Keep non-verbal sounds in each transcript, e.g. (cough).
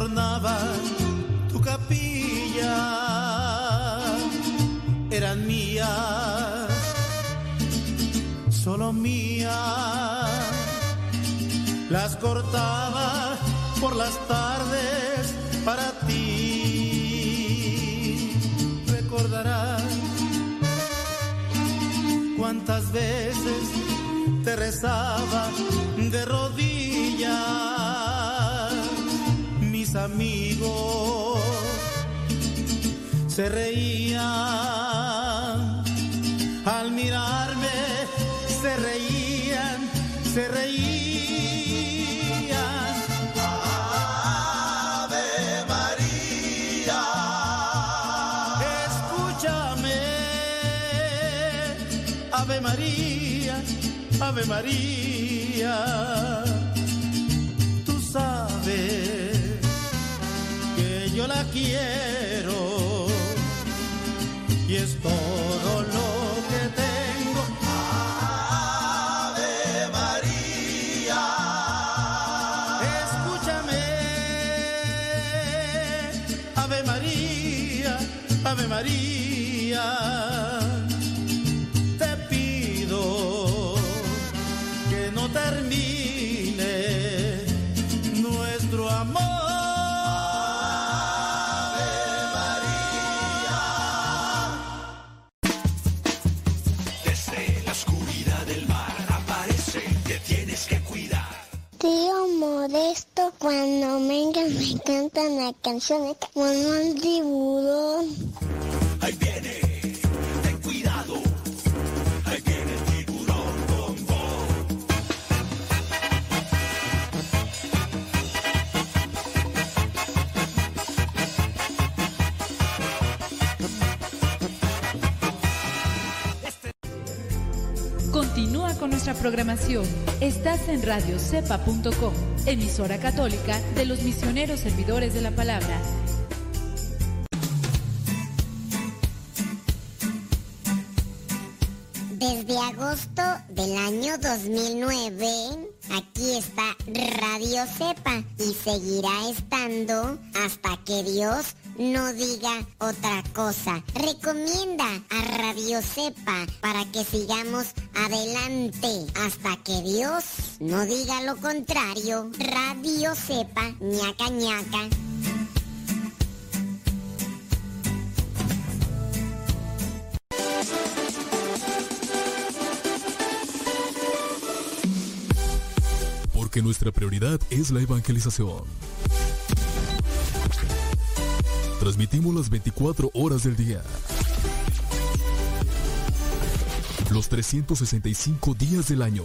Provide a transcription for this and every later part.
que adornaban tu capilla. Eran mías, solo mías. Las cortaba por las tardes para ti. Recordarás cuántas veces te rezaba de rodillas, mis amigos se reían al mirarme, se reían, se reían. Ave María, escúchame, Ave María, Ave María. Quiero. Y es Tío Modesto, cuando venga me cantan las canciones como un tiburón. Ahí viene, ten cuidado. Ahí viene el tiburón bombón. Continúa con nuestra programación. Estás en radiocepa.com, emisora católica de los misioneros servidores de la palabra. Desde agosto del año 2009, aquí está Radio Cepa y seguirá estando hasta que Dios no diga otra cosa. Recomienda a Radio Cepa para que sigamos adelante hasta que Dios no diga lo contrario. Radio Cepa, ñaca ñaca. Porque nuestra prioridad es la evangelización. Transmitimos las 24 horas del día. Los 365 días del año.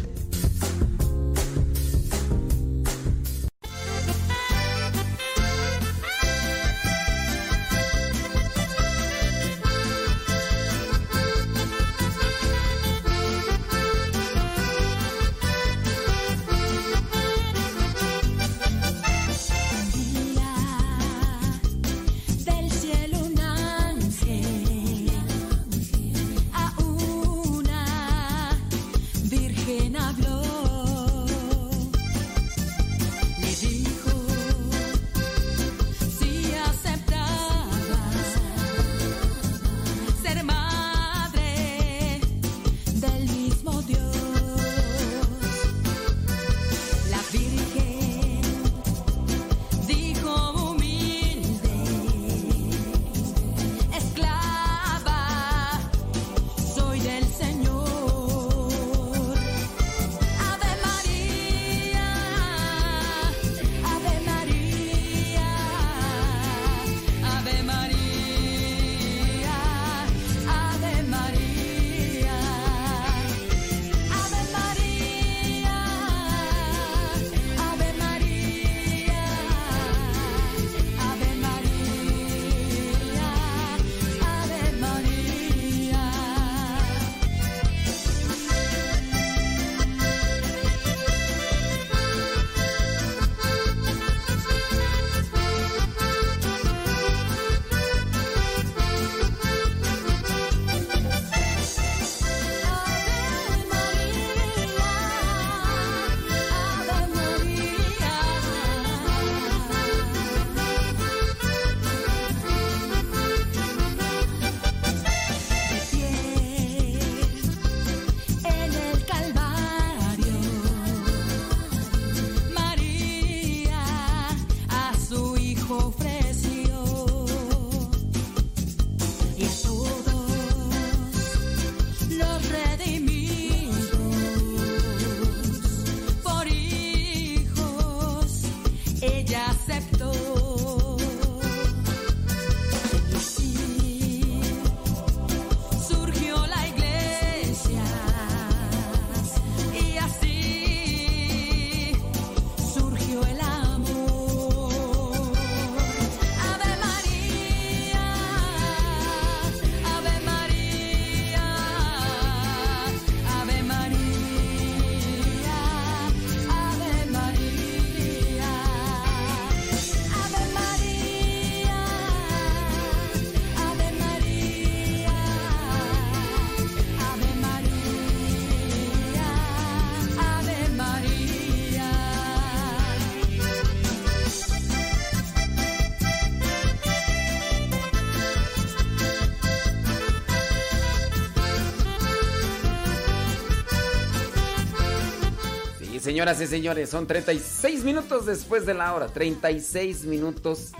Señoras y señores, son 36 minutos después de la hora. 36 minutos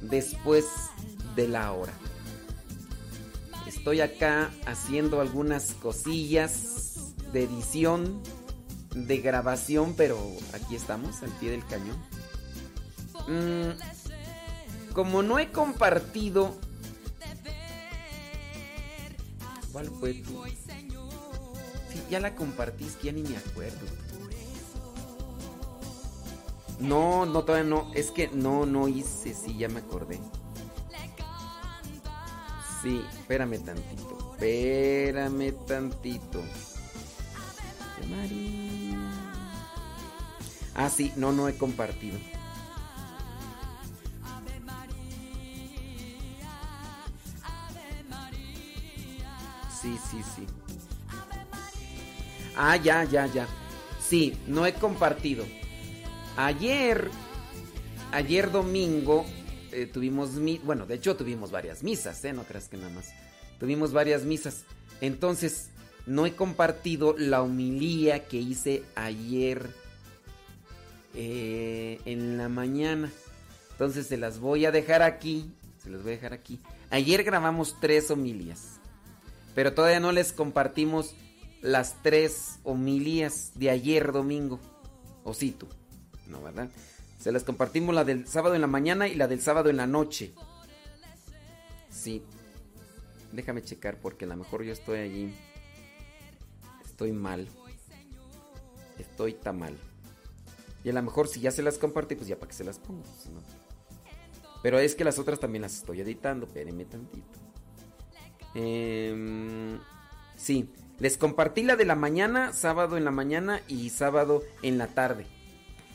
después de la hora. Estoy acá haciendo algunas cosillas de edición, de grabación, pero aquí estamos, al pie del cañón. Mm, como no he compartido... ¿Cuál fue tú? Sí, ya la compartiste, ya ni me acuerdo. No, no, todavía no. Es que no, no hice, sí, ya me acordé. Sí, espérame tantito. Espérame tantito. María. Ah, sí, no, no he compartido. Sí, sí, sí. Ah, ya, ya, ya. Sí, no he compartido. Ayer, ayer domingo, eh, tuvimos, mi bueno, de hecho tuvimos varias misas, ¿eh? No creas que nada más. Tuvimos varias misas. Entonces, no he compartido la homilía que hice ayer eh, en la mañana. Entonces se las voy a dejar aquí. Se las voy a dejar aquí. Ayer grabamos tres homilías. Pero todavía no les compartimos las tres homilías de ayer domingo. O sí tú. No, ¿verdad? Se las compartimos la del sábado en la mañana y la del sábado en la noche. Sí. Déjame checar porque a lo mejor yo estoy allí. Estoy mal. Estoy tan mal. Y a lo mejor si ya se las compartí, pues ya para que se las pongo. Pero es que las otras también las estoy editando. Espérenme tantito. Em, sí, les compartí la de la mañana, sábado en la mañana y sábado en la tarde.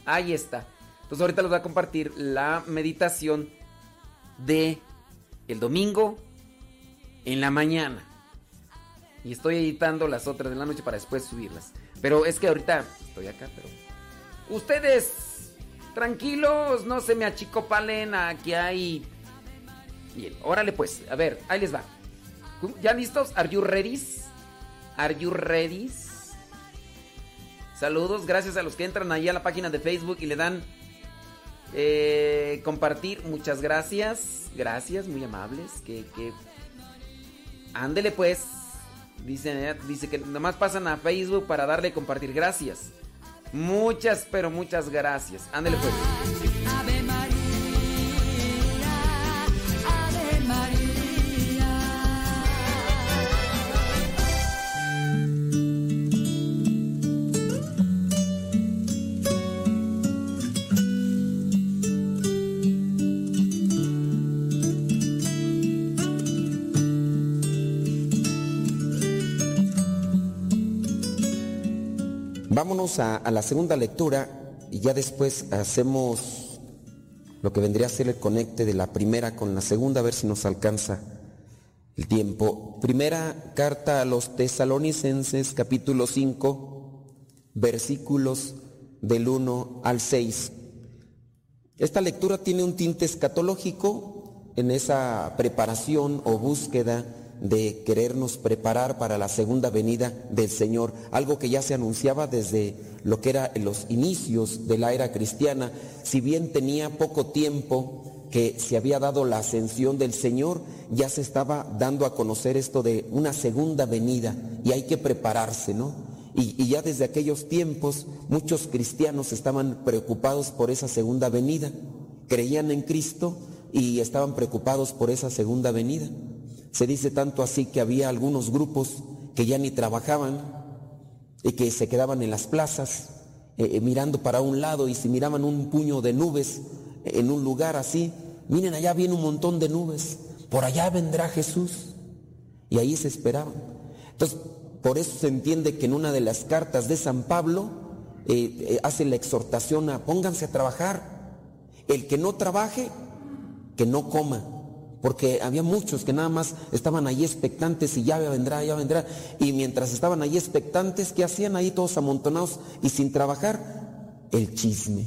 Ahí está. Entonces ahorita les voy a compartir la meditación de el domingo en la mañana. Y estoy editando las otras de la noche para después subirlas. Pero es que ahorita estoy acá, pero... Ustedes, tranquilos, no se me achicopalen, aquí hay... Bien, órale pues, a ver, ahí les va. ¿Ya listos? ¿Are you ready? ¿Are you ready? Saludos, gracias a los que entran ahí a la página de Facebook y le dan eh, compartir. Muchas gracias. Gracias, muy amables. Que, que... Ándele pues. Dice, dice que nomás pasan a Facebook para darle compartir. Gracias. Muchas, pero muchas gracias. Ándele pues. Vámonos a, a la segunda lectura y ya después hacemos lo que vendría a ser el conecte de la primera con la segunda, a ver si nos alcanza el tiempo. Primera carta a los tesalonicenses, capítulo 5, versículos del 1 al 6. Esta lectura tiene un tinte escatológico en esa preparación o búsqueda de querernos preparar para la segunda venida del Señor, algo que ya se anunciaba desde lo que era en los inicios de la era cristiana, si bien tenía poco tiempo que se había dado la ascensión del Señor, ya se estaba dando a conocer esto de una segunda venida y hay que prepararse, ¿no? Y, y ya desde aquellos tiempos muchos cristianos estaban preocupados por esa segunda venida, creían en Cristo y estaban preocupados por esa segunda venida. Se dice tanto así que había algunos grupos que ya ni trabajaban y que se quedaban en las plazas eh, eh, mirando para un lado y si miraban un puño de nubes en un lugar así, miren allá viene un montón de nubes, por allá vendrá Jesús. Y ahí se esperaban. Entonces, por eso se entiende que en una de las cartas de San Pablo eh, hace la exhortación a pónganse a trabajar. El que no trabaje, que no coma porque había muchos que nada más estaban ahí expectantes y ya vendrá, ya vendrá. Y mientras estaban ahí expectantes, ¿qué hacían ahí todos amontonados y sin trabajar? El chisme.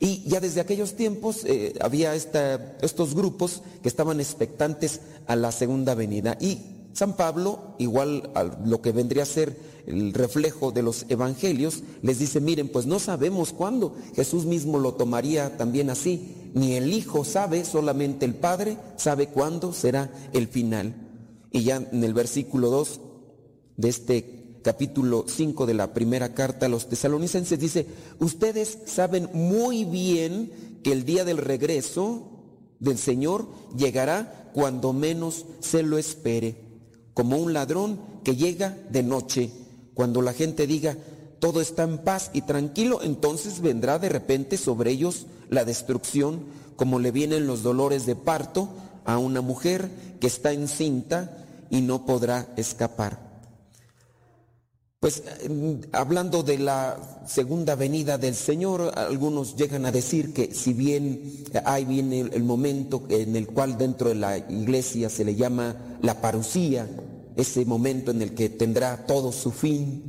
Y ya desde aquellos tiempos eh, había estos grupos que estaban expectantes a la segunda venida. Y San Pablo, igual a lo que vendría a ser el reflejo de los evangelios, les dice, miren, pues no sabemos cuándo. Jesús mismo lo tomaría también así. Ni el Hijo sabe, solamente el Padre sabe cuándo será el final. Y ya en el versículo 2 de este capítulo 5 de la primera carta a los tesalonicenses dice, ustedes saben muy bien que el día del regreso del Señor llegará cuando menos se lo espere, como un ladrón que llega de noche. Cuando la gente diga, todo está en paz y tranquilo, entonces vendrá de repente sobre ellos la destrucción, como le vienen los dolores de parto a una mujer que está encinta y no podrá escapar. Pues hablando de la segunda venida del Señor, algunos llegan a decir que si bien ahí viene el momento en el cual dentro de la iglesia se le llama la parucía, ese momento en el que tendrá todo su fin,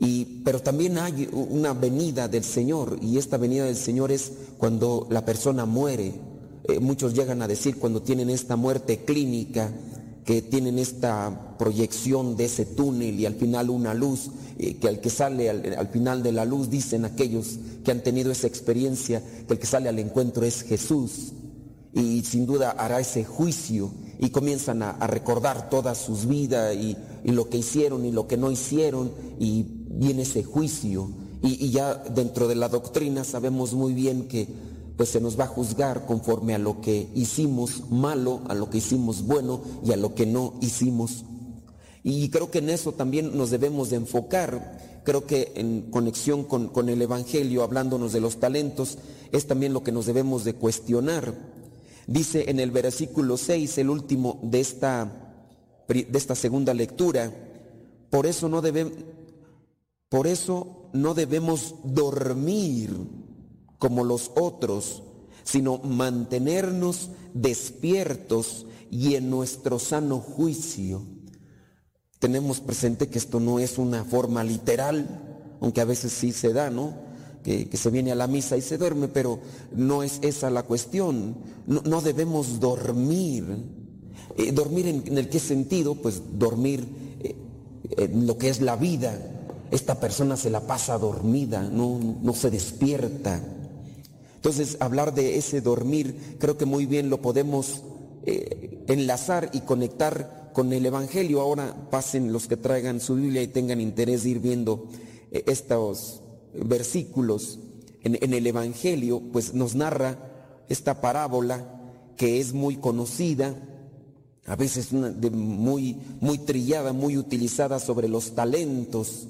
y, pero también hay una venida del Señor, y esta venida del Señor es cuando la persona muere. Eh, muchos llegan a decir cuando tienen esta muerte clínica, que tienen esta proyección de ese túnel y al final una luz, eh, que al que sale al, final de la luz, dicen aquellos que han tenido esa experiencia, que el que sale al encuentro es Jesús y sin duda hará ese juicio y comienzan a, recordar toda sus vidas y, lo que hicieron y lo que no hicieron y viene ese juicio. y ya dentro de la doctrina sabemos muy bien que pues se nos va a juzgar conforme a lo que hicimos malo, a lo que hicimos bueno y a lo que no hicimos. Y creo que en eso también nos debemos de enfocar. Creo que en conexión con, el Evangelio, hablándonos de los talentos, es también lo que nos debemos de cuestionar. Dice en el versículo 6, el último de esta, de esta segunda lectura, por eso no debemos, por eso no debemos dormir como los otros, sino mantenernos despiertos y en nuestro sano juicio. Tenemos presente que esto no es una forma literal, aunque a veces sí se da, ¿no? Que, se viene a la misa y se duerme, pero no es esa la cuestión. No, debemos dormir. Eh, ¿Dormir en, el qué sentido? Pues dormir eh, en lo que es la vida. Esta persona se la pasa dormida, no, no se despierta. Entonces, hablar de ese dormir, creo que muy bien lo podemos eh, enlazar y conectar con el Evangelio. Ahora pasen los que traigan su Biblia y tengan interés de ir viendo estos versículos en, el Evangelio, pues nos narra esta parábola que es muy conocida, a veces muy, muy trillada, muy utilizada sobre los talentos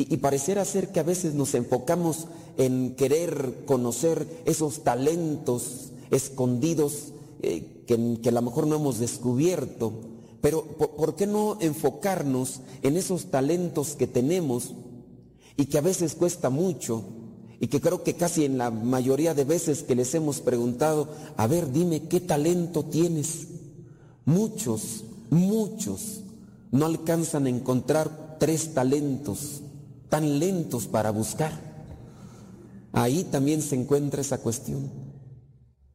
y, pareciera ser que a veces nos enfocamos en querer conocer esos talentos escondidos eh, que, a lo mejor no hemos descubierto. Pero ¿por, qué no enfocarnos en esos talentos que tenemos y que a veces cuesta mucho? Y que creo que casi en la mayoría de veces que les hemos preguntado, a ver, dime, ¿qué talento tienes? Muchos, muchos no alcanzan a encontrar tres talentos tan lentos para buscar. Ahí también se encuentra esa cuestión.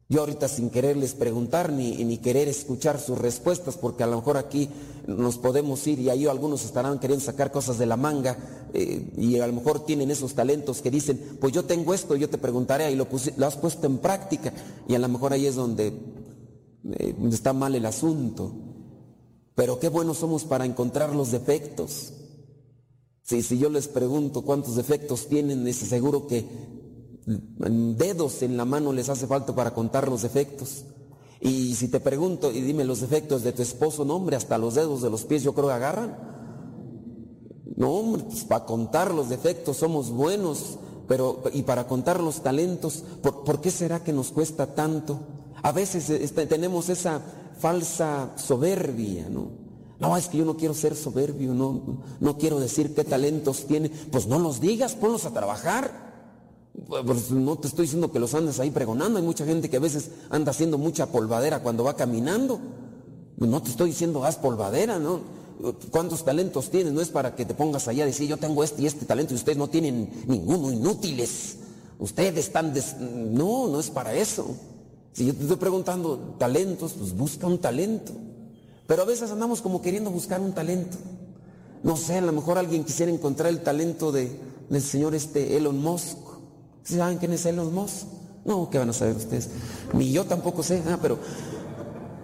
Yo ahorita sin quererles preguntar ni, ni querer escuchar sus respuestas, porque a lo mejor aquí nos podemos ir y ahí algunos estarán queriendo sacar cosas de la manga eh, y a lo mejor tienen esos talentos que dicen, pues yo tengo esto, yo te preguntaré y lo, has puesto en práctica y a lo mejor ahí es donde eh, está mal el asunto. Pero qué buenos somos para encontrar los defectos. Si, si yo les pregunto cuántos defectos tienen, es seguro que dedos en la mano les hace falta para contar los defectos. Y si te pregunto y dime los defectos de tu esposo, no hombre, hasta los dedos de los pies yo creo que agarran. No hombre, pues para contar los defectos somos buenos, pero y para contar los talentos, ¿por, ¿por qué será que nos cuesta tanto? A veces este, tenemos esa falsa soberbia, ¿no? No, es que yo no quiero ser soberbio, no, no quiero decir qué talentos tiene. Pues no los digas, ponlos a trabajar. Pues no te estoy diciendo que los andes ahí pregonando. Hay mucha gente que a veces anda haciendo mucha polvadera cuando va caminando. No te estoy diciendo haz polvadera, ¿no? ¿Cuántos talentos tienes? No es para que te pongas allá a decir yo tengo este y este talento y ustedes no tienen ninguno, inútiles. Ustedes están... No, no es para eso. Si yo te estoy preguntando talentos, pues busca un talento. Pero a veces andamos como queriendo buscar un talento. no sé, a lo mejor alguien quisiera encontrar el talento de, del señor este Elon Musk. ¿Saben quién es Elon Musk? No, ¿qué van a saber ustedes? Ni yo tampoco sé, ah, pero.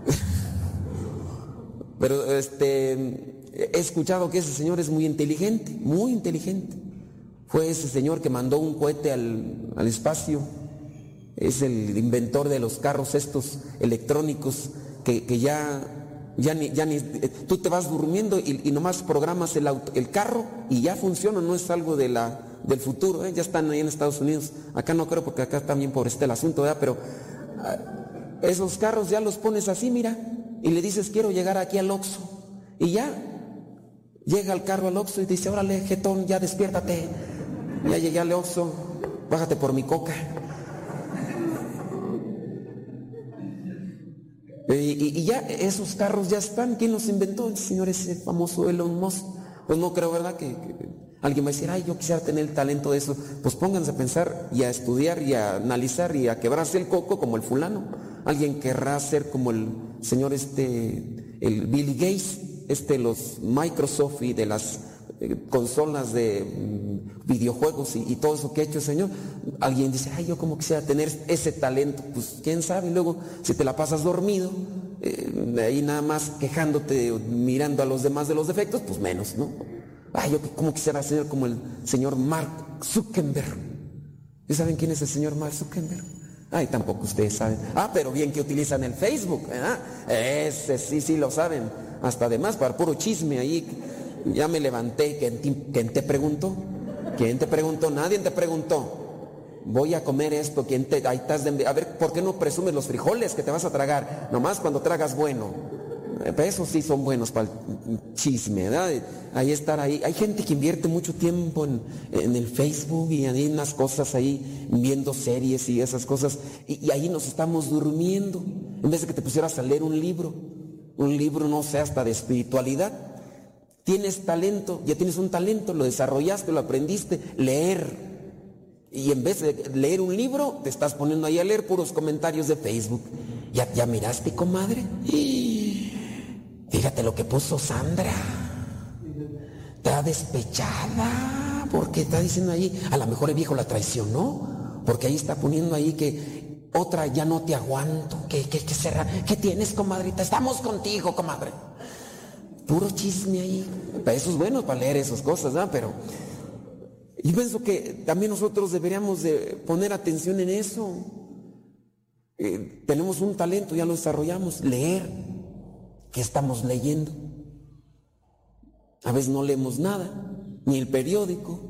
(laughs) pero este. He escuchado que ese señor es muy inteligente, muy inteligente. Fue ese señor que mandó un cohete al, al espacio. Es el inventor de los carros estos electrónicos que, que ya, ya, ni, ya ni. Tú te vas durmiendo y, y nomás programas el, el carro y ya funciona, no es algo de la, del futuro, ¿eh? ya están ahí en Estados Unidos. Acá no creo porque acá también por este el asunto, ¿verdad? Pero ah, esos carros ya los pones así, mira, y le dices, quiero llegar aquí al Oxxo. Y ya, llega el carro al Oxxo y dice, órale, jetón, ya despiértate. Ya llegué al Oxxo, bájate por mi coca. Y, ya esos carros ya están. ¿Quién los inventó? El señor ese famoso Elon Musk. Pues no creo, ¿verdad? Que alguien va a decir, ay, yo quisiera tener el talento de eso. Pues pónganse a pensar y a estudiar y a analizar y a quebrarse el coco como el fulano. Alguien querrá ser como el señor este, el Billy Gates, este, los Microsoft y de las eh, consolas de mm, videojuegos y, todo eso que ha hecho el señor. Alguien dice, ay, yo como quisiera tener ese talento. Pues quién sabe. Y luego, si te la pasas dormido, eh, ahí nada más quejándote, mirando a los demás de los defectos, pues menos, ¿no? Ay, yo como quisiera ser como el señor Mark Zuckerberg. ¿Y saben quién es el señor Mark Zuckerberg? Ay, tampoco ustedes saben. Ah, pero bien que utilizan el Facebook, ¿verdad? Ese sí, sí lo saben. Hasta además, para puro chisme ahí. Ya me levanté. ¿Quién te, quién te preguntó? ¿Quién te preguntó? Nadie te preguntó. Voy a comer esto. ¿Quién te.? Ahí estás de- A ver, ¿por qué no presumes los frijoles que te vas a tragar? Nomás cuando tragas bueno. Eh, Esos sí son buenos para el chisme, ¿verdad? Ahí estar ahí. Hay gente que invierte mucho tiempo en, el Facebook y hay unas cosas ahí, viendo series y esas cosas. Y, y ahí nos estamos durmiendo. En vez de que te pusieras a leer un libro. Un libro, no sé, hasta de espiritualidad. Tienes talento, ya tienes un talento, lo desarrollaste, lo aprendiste. Leer. Y en vez de leer un libro, te estás poniendo ahí a leer puros comentarios de Facebook. ¿Ya, ya miraste, comadre? Fíjate lo que puso Sandra. Está despechada. Porque está diciendo ahí, a lo mejor el viejo la traicionó. Porque ahí está poniendo ahí que otra ya no te aguanto. ¿Qué, qué, qué será? ¿Qué tienes, comadrita? Estamos contigo, comadre. Puro chisme ahí. Eso es bueno, para leer esas cosas, ¿no? Pero yo pienso que también nosotros deberíamos de poner atención en eso. Eh, tenemos un talento, ya lo desarrollamos, leer. ¿Qué estamos leyendo? A veces no leemos nada, ni el periódico.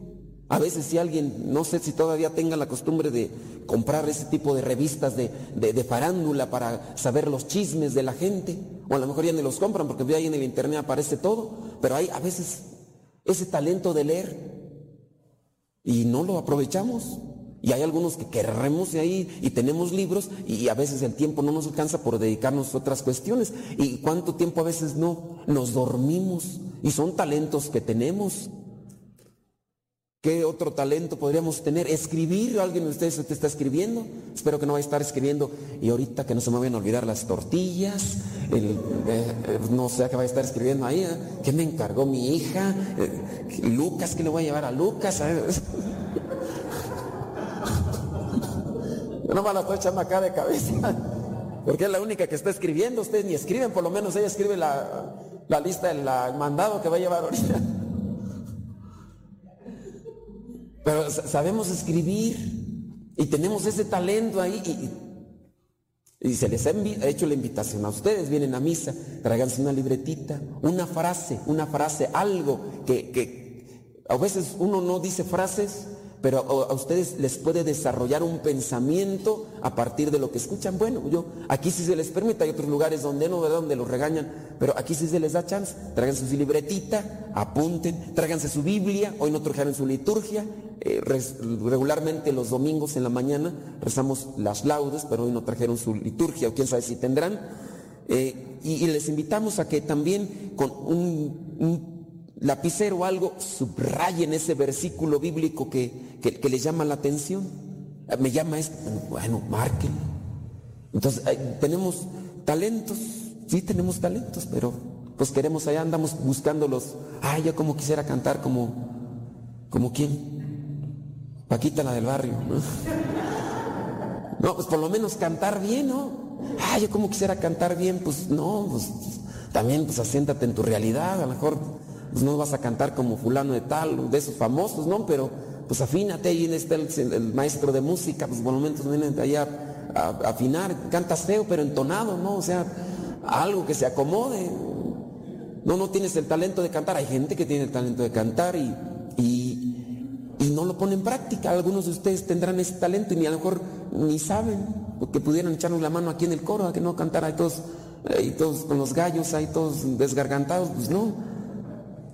A veces si alguien, no sé si todavía tenga la costumbre de comprar ese tipo de revistas de, de- farándula para saber los chismes de la gente, o a lo mejor ya ni los compran porque ahí en el internet aparece todo, pero hay a veces ese talento de leer y no lo aprovechamos. Y hay algunos que querremos de ahí y tenemos libros y a veces el tiempo no nos alcanza por dedicarnos a otras cuestiones. ¿Y cuánto tiempo a veces no? Nos dormimos y son talentos que tenemos. ¿Qué otro talento podríamos tener? Escribir, alguien de ustedes te está escribiendo. Espero que no vaya a estar escribiendo. Y ahorita que no se me vayan a olvidar las tortillas, eh, eh, no sé qué va a estar escribiendo ahí. ¿eh? ¿Qué me encargó mi hija? Lucas, ¿qué le voy a llevar a Lucas? (laughs) Yo no me la estoy echando acá de cabeza. (laughs) Porque es la única que está escribiendo. Ustedes ni escriben, por lo menos ella escribe la, la lista del la- mandado que va a llevar ahorita. (laughs) Pero sa- sabemos escribir y tenemos ese talento ahí y, y se les ha hecho la invitación a ustedes, vienen a misa, tráiganse una libretita, una frase, una frase, algo que, que a veces uno no dice frases, pero a, ustedes les puede desarrollar un pensamiento a partir de lo que escuchan. Bueno, yo aquí sí se les permite, hay otros lugares donde no. Donde los regañan, pero aquí sí se les da chance. Tráiganse su libretita, apunten, tráiganse su Biblia, hoy no trajeron su liturgia. eh, regularmente los domingos en la mañana rezamos las laudes, pero hoy no trajeron su liturgia, o quién sabe si tendrán. Eh, y, les invitamos a que también con un lapicero o algo subrayen ese versículo bíblico que, que- que llama la atención. Eh, Me llama esto, bueno, márquenlo. Entonces, tenemos talentos, sí tenemos talentos, pero pues queremos allá, andamos buscándolos. Ay, yo como quisiera cantar como, como quién. Paquita la del barrio. (laughs) ¿no? pues por lo menos cantar bien, ¿no? Ay, yo como quisiera cantar bien, pues no, pues también pues asiéntate en tu realidad, a lo mejor pues no vas a cantar como fulano de tal, de esos famosos, ¿no? Pero pues afínate, ahí está el, el maestro de música, pues por lo menos vienen de allá a, afinar, cantas feo pero entonado, ¿no? O sea, algo que se acomode. No, no tienes el talento de cantar. Hay gente que tiene el talento de cantar y, y, y no lo pone en práctica. Algunos de ustedes tendrán ese talento y ni a lo mejor ni saben, porque pudieran echarnos la mano aquí en el coro a que no cantara y todos, y todos con los gallos ahí todos desgargantados, pues no.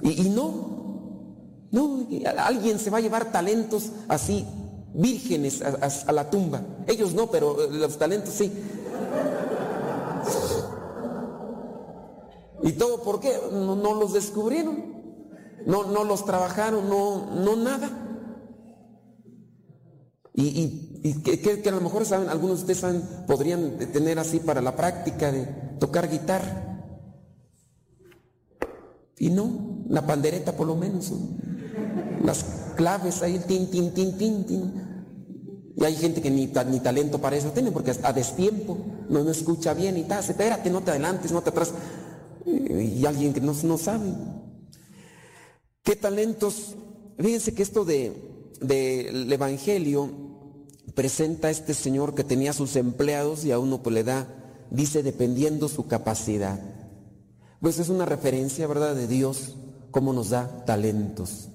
Y, no, no, alguien se va a llevar talentos así, vírgenes a, la tumba. Ellos no, pero los talentos sí. ¿Y todo por qué? No, los descubrieron, no, no, los trabajaron, no, no nada. Y, que, que, a lo mejor saben, algunos de ustedes saben, podrían tener así para la práctica de tocar guitarra. Y no, la pandereta por lo menos, las claves ahí, tin, tin, tin, tin, tin. Y hay gente que ni, ni talento para eso tiene, porque a destiempo no, no escucha bien y tal, espérate, no te adelantes, no te atrás y alguien que no, no sabe. ¿Qué talentos? Fíjense que esto del de, Evangelio presenta a este señor que tenía sus empleados y a uno pues le da, dice, dependiendo su capacidad. Pues es una referencia, ¿verdad?, de Dios, cómo nos da talentos.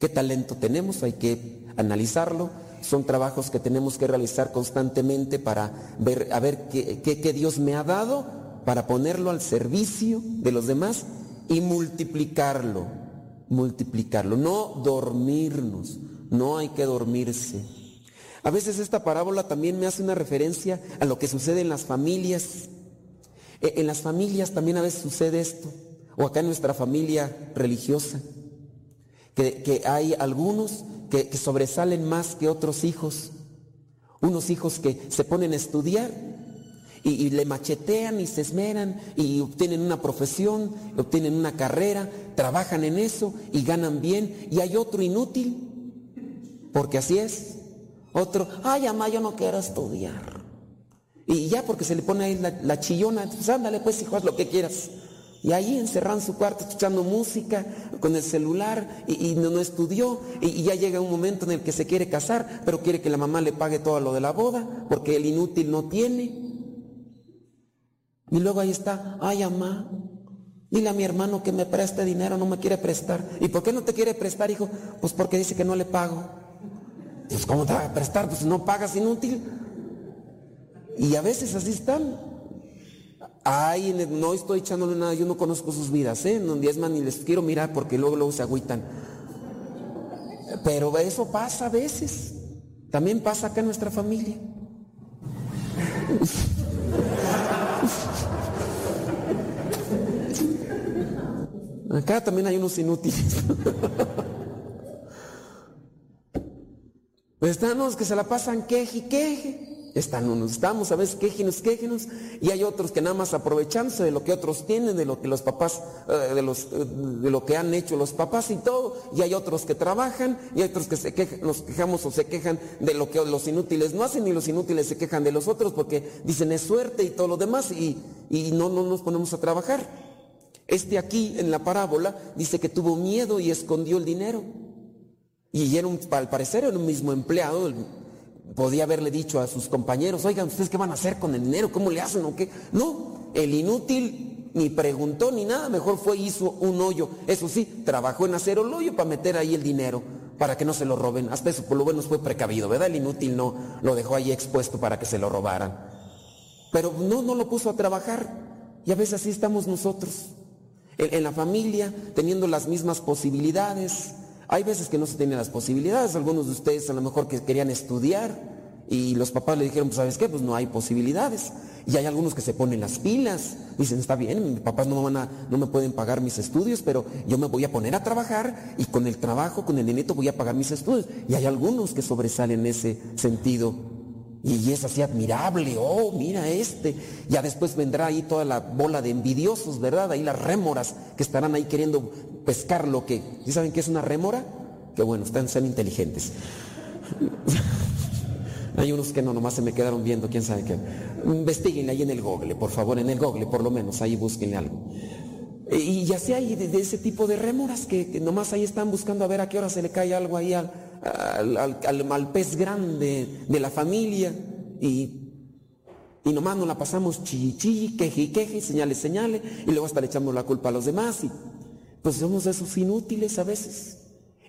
¿Qué talento tenemos? Hay que analizarlo. Son trabajos que tenemos que realizar constantemente para ver, a ver qué, qué, qué Dios me ha dado para ponerlo al servicio de los demás y multiplicarlo, multiplicarlo, no dormirnos, no hay que dormirse. A veces esta parábola también me hace una referencia a lo que sucede en las familias. E, en las familias también a veces sucede esto, o acá en nuestra familia religiosa, que, que hay algunos que, sobresalen más que otros hijos, unos hijos que se ponen a estudiar y, y, le machetean y se esmeran y obtienen una profesión, obtienen una carrera, trabajan en eso y ganan bien. Y hay otro inútil, porque así es. Otro, ay, mamá, yo no quiero estudiar. Y ya porque se le pone ahí la, la chillona, pues ándale pues hijo, haz lo que quieras. Y ahí encerrado en su cuarto escuchando música con el celular y, no, estudió y, y, ya llega un momento en el que se quiere casar, pero quiere que la mamá le pague todo lo de la boda porque el inútil no tiene. Y luego ahí está, ay, mamá, dile a mi hermano que me preste dinero, no me quiere prestar. ¿Y por qué no te quiere prestar, hijo? Pues porque dice que no le pago. Pues ¿cómo te va a prestar? Pues no pagas inútil. Y a veces así están. Ay, no estoy echándole nada, yo no conozco sus vidas, ¿eh? No, más, ni les quiero mirar porque luego, luego se agüitan. Pero eso pasa a veces. También pasa acá en nuestra familia. Acá también hay unos inútiles. pues están unos que se la pasan queje y queje. Están unos, estamos a veces quejenos, quejenos, y hay otros que nada más aprovechándose de lo que otros tienen, de lo que los papás, de, los, de lo que han hecho los papás y todo, y hay otros que trabajan, y hay otros que se nos quejamos o se quejan de lo que los inútiles no hacen, y los inútiles se quejan de los otros porque dicen es suerte y todo lo demás, y, y no, no nos ponemos a trabajar. Este aquí en la parábola dice que tuvo miedo y escondió el dinero. Y era al parecer era un mismo empleado, podía haberle dicho a sus compañeros, oigan, ¿ustedes qué van a hacer con el dinero? ¿Cómo le hacen o qué? No, el inútil ni preguntó ni nada, mejor fue hizo un hoyo. Eso sí, trabajó en hacer el hoyo para meter ahí el dinero, para que no se lo roben. Hasta eso por lo menos fue precavido, ¿verdad? El inútil no lo dejó ahí expuesto para que se lo robaran. Pero no, no lo puso a trabajar. Y a veces así estamos nosotros. En, en la familia, teniendo las mismas posibilidades, hay veces que no se tienen las posibilidades, algunos de ustedes a lo mejor que querían estudiar y los papás le dijeron, pues sabes qué, pues no hay posibilidades. Y hay algunos que se ponen las pilas, dicen, está bien, mis papás no, van a, no me pueden pagar mis estudios, pero yo me voy a poner a trabajar y con el trabajo, con el neneto voy a pagar mis estudios. Y hay algunos que sobresalen en ese sentido. Y es así admirable, oh, mira este. Ya después vendrá ahí toda la bola de envidiosos, ¿verdad? Ahí las rémoras que estarán ahí queriendo pescar lo que... ¿Sí saben qué es una rémora? Que bueno, están, sean inteligentes. (laughs) Hay unos que no, nomás se me quedaron viendo, quién sabe qué. Investíguenle ahí en el Google, por favor, en el Google, por lo menos, ahí búsquenle algo. Y ya sea hay de, ese tipo de rémoras que, nomás ahí están buscando a ver a qué hora se le cae algo ahí al, al, pez grande de la familia. Y, y nomás nos la pasamos chi, chi, queje, queje, señale, señale, y luego hasta le echamos la culpa a los demás. Y pues somos esos inútiles a veces.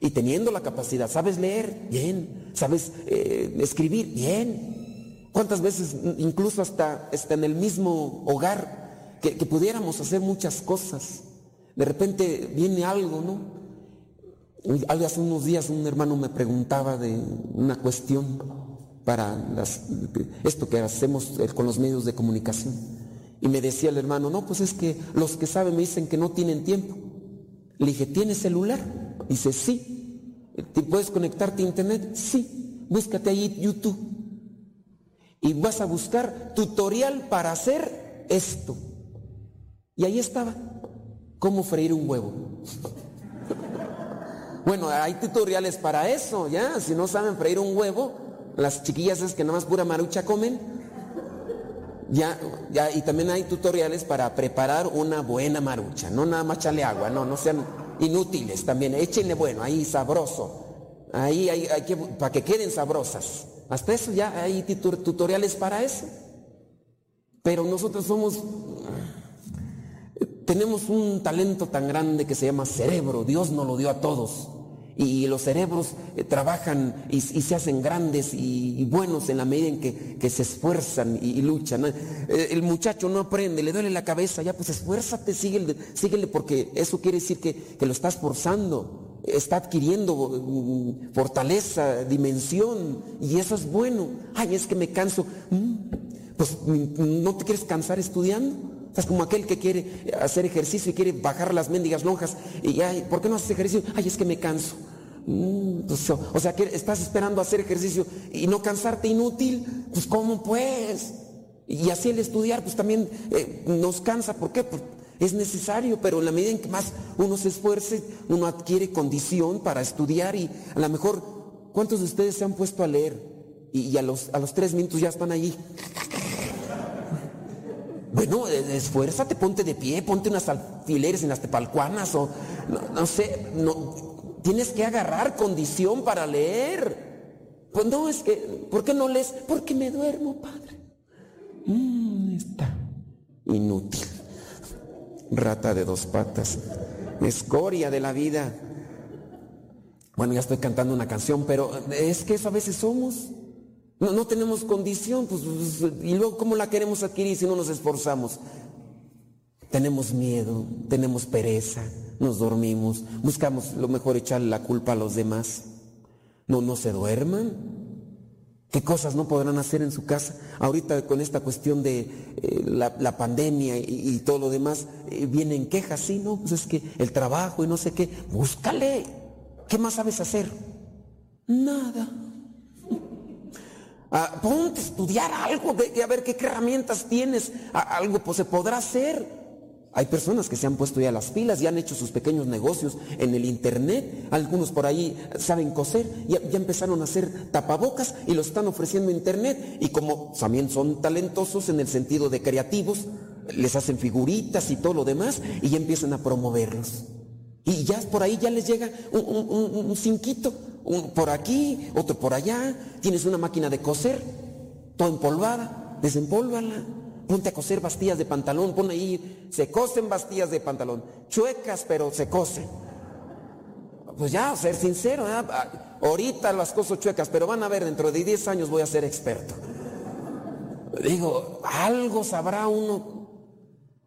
Y teniendo la capacidad, ¿sabes leer? Bien. ¿Sabes eh, escribir? Bien. ¿Cuántas veces, incluso hasta, en el mismo hogar, que, pudiéramos hacer muchas cosas? De repente viene algo, ¿no? Hace unos días un hermano me preguntaba de una cuestión para esto que hacemos eh, con los medios de comunicación. Y me decía el hermano, no, pues es que los que saben me dicen que no tienen tiempo. Le dije, ¿tienes celular? Dice, sí. ¿Te puedes conectarte a internet? Sí. Búscate ahí YouTube. Y vas a buscar tutorial para hacer esto. Y ahí estaba. ¿Cómo freír un huevo? Bueno, hay tutoriales para eso, ya. Si no saben freír un huevo, las chiquillas es que nada más pura marucha comen. Ya, ya, y también hay tutoriales para preparar una buena marucha. No nada más echarle agua, no, no sean inútiles también. Échenle bueno, ahí sabroso. Ahí hay, que, para que queden sabrosas. Hasta eso ya hay tutoriales para eso. Pero nosotros somos, tenemos un talento tan grande que se llama cerebro. Dios nos lo dio a todos. Y los cerebros eh, trabajan y, se hacen grandes y, buenos en la medida en que, se esfuerzan y, luchan. Eh, el muchacho no aprende, le duele la cabeza, ya pues esfuérzate, síguele, síguele porque eso quiere decir que, lo estás forzando, está adquiriendo mm, fortaleza, dimensión y eso es bueno. Ay, es que me canso. Mm, pues mm, no te quieres cansar estudiando. Estás como aquel que quiere hacer ejercicio y quiere bajar las mendigas lonjas. Y, ay, ¿por qué no haces ejercicio? Ay, es que me canso. Mm, pues, o sea, estás esperando hacer ejercicio y no cansarte inútil. Pues, ¿cómo pues? Y así el estudiar, pues también eh, nos cansa. ¿Por qué? Pues es necesario, pero en la medida en que más uno se esfuerce, uno adquiere condición para estudiar y a lo mejor, ¿cuántos de ustedes se han puesto a leer? Y, a, los, a los tres minutos ya están allí. Bueno, eh, esfuérzate, ponte de pie, ponte unas alfileres en las tepalcuanas o no, sé, no, tienes que agarrar condición para leer. Pues no, es que, ¿por qué no lees? Porque me duermo, padre. Mm, está inútil. Rata de dos patas. Escoria de la vida. Bueno, ya estoy cantando una canción, pero es que eso a veces somos. No, tenemos condición, pues, pues, y luego ¿cómo la queremos adquirir si no nos esforzamos? Tenemos miedo, tenemos pereza, nos dormimos, buscamos lo mejor echarle la culpa a los demás. No, no se duerman. ¿Qué cosas no podrán hacer en su casa? Ahorita con esta cuestión de eh, la, pandemia y, todo lo demás, eh, vienen quejas, sí, ¿no? Pues es que el trabajo y no sé qué, búscale. ¿Qué más sabes hacer? Nada. Ah, ponte a estudiar algo, de, a ver qué, herramientas tienes, algo pues se podrá hacer. Hay personas que se han puesto ya las pilas y han hecho sus pequeños negocios en el internet. Algunos por ahí saben coser, ya, ya empezaron a hacer tapabocas y lo están ofreciendo en internet. Y como también son talentosos en el sentido de creativos, les hacen figuritas y todo lo demás y ya empiezan a promoverlos. Y ya por ahí ya les llega un cinquito por aquí, otro por allá, tienes una máquina de coser, toda empolvada, desempólvala, ponte a coser bastillas de pantalón, pon ahí, se cosen bastillas de pantalón, chuecas pero se cosen. Pues ya, ser sincero, ah, ahorita las coso chuecas, pero van a ver, dentro de 10 años voy a ser experto. Digo, algo sabrá uno,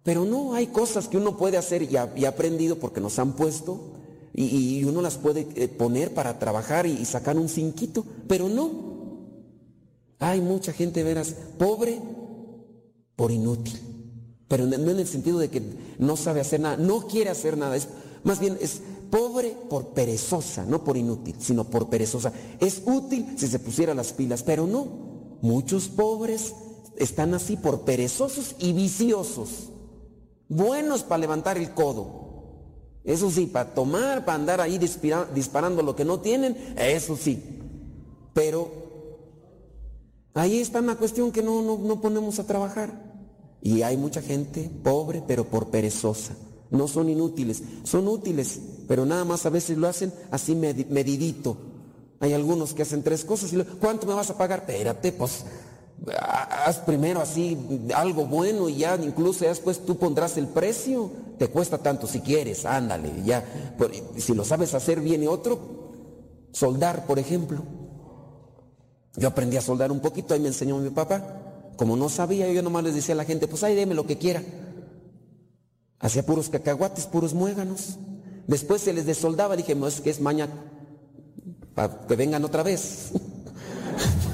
pero no, hay cosas que uno puede hacer y ha, y ha aprendido porque nos han puesto y, uno las puede eh, poner para trabajar y, sacar un cinquito, pero no. Hay mucha gente, veras, pobre por inútil, pero no en el sentido de que no sabe hacer nada, no quiere hacer nada, es, más bien es pobre por perezosa, no por inútil, sino por perezosa. Es útil si se pusiera las pilas, pero no. muchos pobres están así por perezosos y viciosos. Buenos para levantar el codo. Eso sí, para tomar, para andar ahí disparando lo que no tienen, eso sí. Pero ahí está una cuestión que no, no ponemos a trabajar. Y hay mucha gente pobre, pero por perezosa. No son inútiles, son útiles, pero nada más a veces lo hacen así medidito. Hay algunos que hacen tres cosas y le, ¿cuánto me vas a pagar? Espérate, pues haz primero así algo bueno y ya incluso después tú pondrás el precio. Te cuesta tanto si quieres, ándale, ya. Si lo sabes hacer viene otro, soldar, por ejemplo. Yo aprendí a soldar un poquito, ahí me enseñó mi papá. Como no sabía, yo nomás les decía a la gente, pues ahí deme lo que quiera. Hacía puros cacahuates, puros muéganos. Después se les desoldaba, dije, es que es maña para que vengan otra vez. (laughs)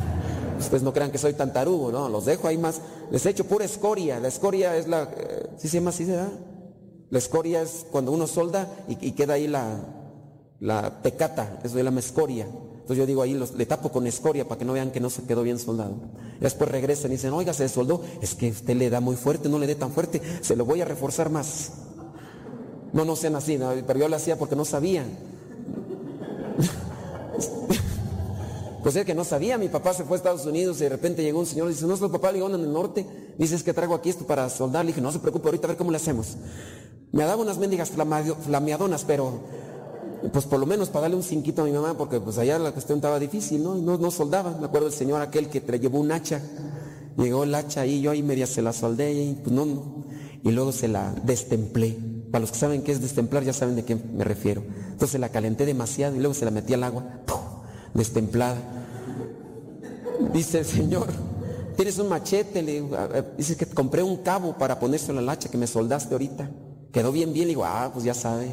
Ustedes no crean que soy tan tarugo, no, los dejo ahí más. Les echo pura escoria. La escoria es la. Eh, ¿Sí se llama así, verdad? La escoria es cuando uno solda y, queda ahí la, la pecata, eso es la escoria. Entonces yo digo ahí, los, le tapo con escoria para que no vean que no se quedó bien soldado. Después regresan y dicen, oiga, se soldó. Es que usted le da muy fuerte, no le dé tan fuerte, se lo voy a reforzar más. No, no sean así, pero yo lo hacía porque no sabía. Pues es que no sabía, mi papá se fue a Estados Unidos y de repente llegó un señor y dice, no, es tu papá, le en el norte, dices que traigo aquí esto para soldar, le dije, no se preocupe, ahorita a ver cómo le hacemos. Me daba unas mendigas flameadonas, pero pues por lo menos para darle un cinquito a mi mamá, porque pues allá la cuestión estaba difícil, ¿no? No, no soldaba. Me acuerdo del señor aquel que le llevó un hacha. Llegó el hacha y yo ahí media se la soldé y pues no, no. Y luego se la destemplé. Para los que saben qué es destemplar ya saben de qué me refiero. Entonces la calenté demasiado y luego se la metí al agua, destemplada. Dice el señor, tienes un machete, le dice que compré un cabo para ponérselo al hacha que me soldaste ahorita. Quedó bien, bien, le digo, ah, pues ya sabes.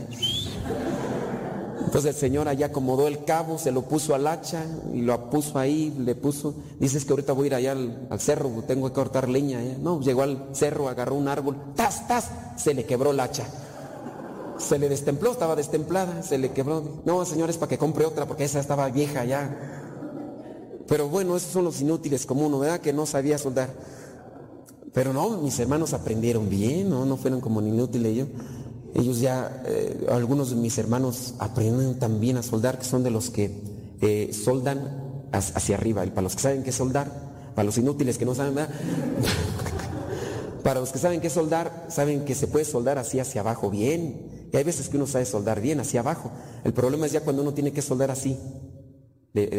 Entonces el Señor allá acomodó el cabo, se lo puso al hacha y lo puso ahí, le puso, dices que ahorita voy a ir allá al, cerro, tengo que cortar leña. No, llegó al cerro, agarró un árbol, tas, tas, se le quebró el hacha. Se le destempló, estaba destemplada, se le quebró. No, señores, para que compre otra, porque esa estaba vieja ya. Pero bueno, esos son los inútiles como uno, ¿verdad? Que no sabía soldar. Pero no, mis hermanos aprendieron bien, no, no fueron como inútiles yo. Ellos ya, eh, algunos de mis hermanos aprenden también a soldar, que son de los que eh, soldan hacia arriba. Para los que saben qué soldar, para los inútiles que no saben, ¿verdad? (laughs) para los que saben qué soldar, saben que se puede soldar así hacia abajo bien. Y hay veces que uno sabe soldar bien hacia abajo. El problema es ya cuando uno tiene que soldar así,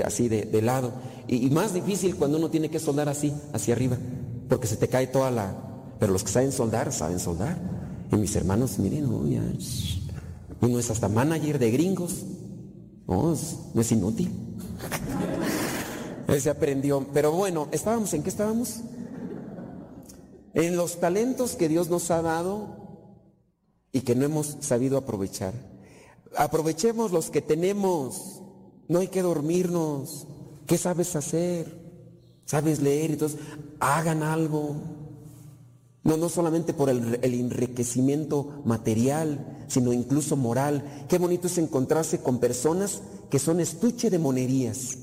así de, lado. Y, más difícil cuando uno tiene que soldar así, hacia arriba, porque se te cae toda la... Pero los que saben soldar, saben soldar. Y mis hermanos, miren, uno es hasta manager de gringos. No, es, inútil. (laughs) Él se aprendió. Pero bueno, estábamos, ¿en qué estábamos? En los talentos que Dios nos ha dado y que no hemos sabido aprovechar. Aprovechemos los que tenemos. No hay que dormirnos. ¿Qué sabes hacer? ¿Sabes leer? Entonces, hagan algo. No, no solamente por el, enriquecimiento material, sino incluso moral. Qué bonito es encontrarse con personas que son estuche de monerías.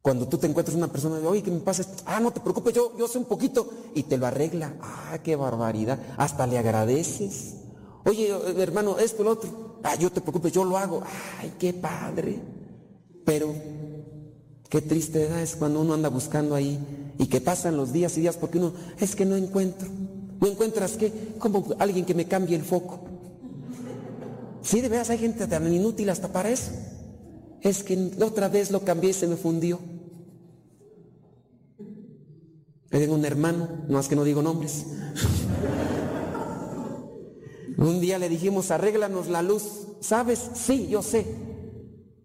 Cuando tú te encuentras una persona de, oye, ¿qué me pasa? Ah, no te preocupes, yo, yo sé un poquito. Y te lo arregla. Ah, qué barbaridad. Hasta le agradeces. Oye, hermano, esto, lo otro. Ah, yo te preocupes, yo lo hago. Ay, qué padre. Pero qué triste es cuando uno anda buscando ahí y que pasan los días y días porque uno es que no encuentro. ¿No encuentras qué? Como alguien que me cambie el foco. Sí, de veras hay gente tan inútil hasta para eso. Es que otra vez lo cambié y se me fundió. Tengo un hermano, no más que no digo nombres. Un día le dijimos, arréglanos la luz. ¿Sabes? Sí, yo sé.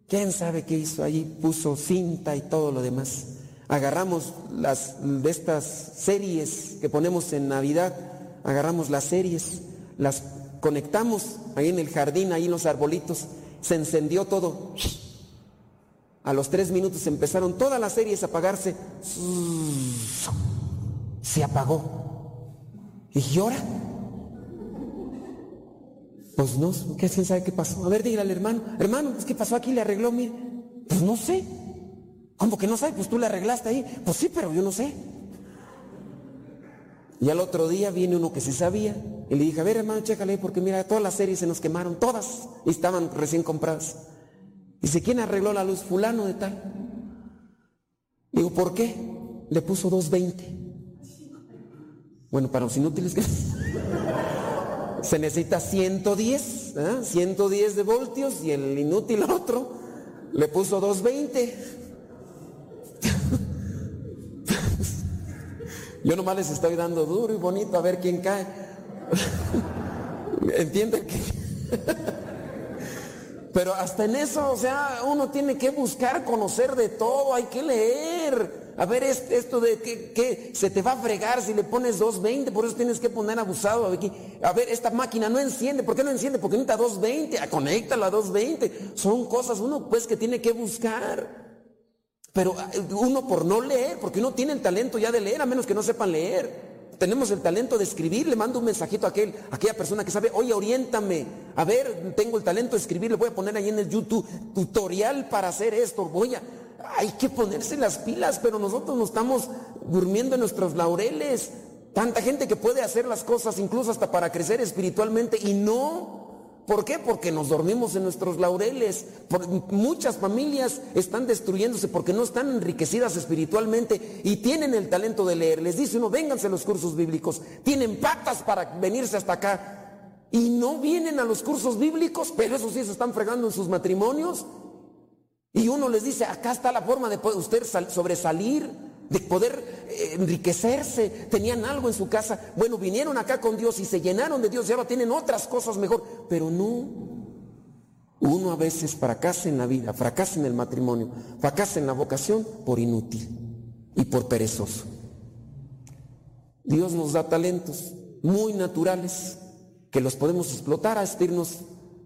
¿Quién sabe qué hizo allí? Puso cinta y todo lo demás agarramos las de estas series que ponemos en Navidad, agarramos las series, las conectamos ahí en el jardín, ahí en los arbolitos, se encendió todo. A los tres minutos empezaron todas las series a apagarse. Se apagó. Y ahora? Pues no, ¿quién sabe qué pasó? A ver, dígale al hermano, hermano, ¿qué pasó aquí? Le arregló, mire. Pues no sé. ¿Cómo ¿Cómo que no sabe? Pues tú le arreglaste ahí. Pues sí, pero yo no sé. Y al otro día viene uno que sí sabía. Y le dije, a ver hermano, chécale, porque mira, todas las series se nos quemaron, todas. Y estaban recién compradas. Dice, ¿quién arregló la luz? Fulano de tal. Digo, ¿por qué? Le puso 220. Bueno, para los inútiles que (laughs) se necesita 110, ¿eh? 110 de voltios y el inútil otro le puso 220. (laughs) Yo nomás les estoy dando duro y bonito a ver quién cae. (laughs) ¿Entienden que? (laughs) Pero hasta en eso, o sea, uno tiene que buscar conocer de todo, hay que leer. A ver, esto de que, se te va a fregar si le pones 220, por eso tienes que poner abusado. Aquí. A ver, esta máquina no enciende, ¿por qué no enciende? Porque necesita 220, a conéctalo a 220. Son cosas uno pues que tiene que buscar. Pero uno por no leer, porque uno tiene el talento ya de leer, a menos que no sepan leer. Tenemos el talento de escribir, le mando un mensajito a, aquel, aquella persona que sabe, oye, oriéntame. A ver, tengo el talento de escribir, le voy a poner ahí en el YouTube tutorial para hacer esto. Voy a, hay que ponerse las pilas, pero nosotros nos estamos durmiendo en nuestros laureles. Tanta gente que puede hacer las cosas incluso hasta para crecer espiritualmente y no. ¿Por qué? Porque nos dormimos en nuestros laureles. muchas familias están destruyéndose porque no están enriquecidas espiritualmente y tienen el talento de leer. Les dice uno, vénganse a los cursos bíblicos. Tienen patas para venirse hasta acá. Y no vienen a los cursos bíblicos, pero eso sí se están fregando en sus matrimonios. Y uno les dice, acá está la forma de poder usted sobresalir de poder eh, enriquecerse, tenían algo en su casa. Bueno, vinieron acá con Dios y se llenaron de Dios y ahora tienen otras cosas mejor, pero no. Uno a veces fracasa en la vida, fracasa en el matrimonio, fracasa en la vocación por inútil y por perezoso. Dios nos da talentos muy naturales que los podemos explotar a irnos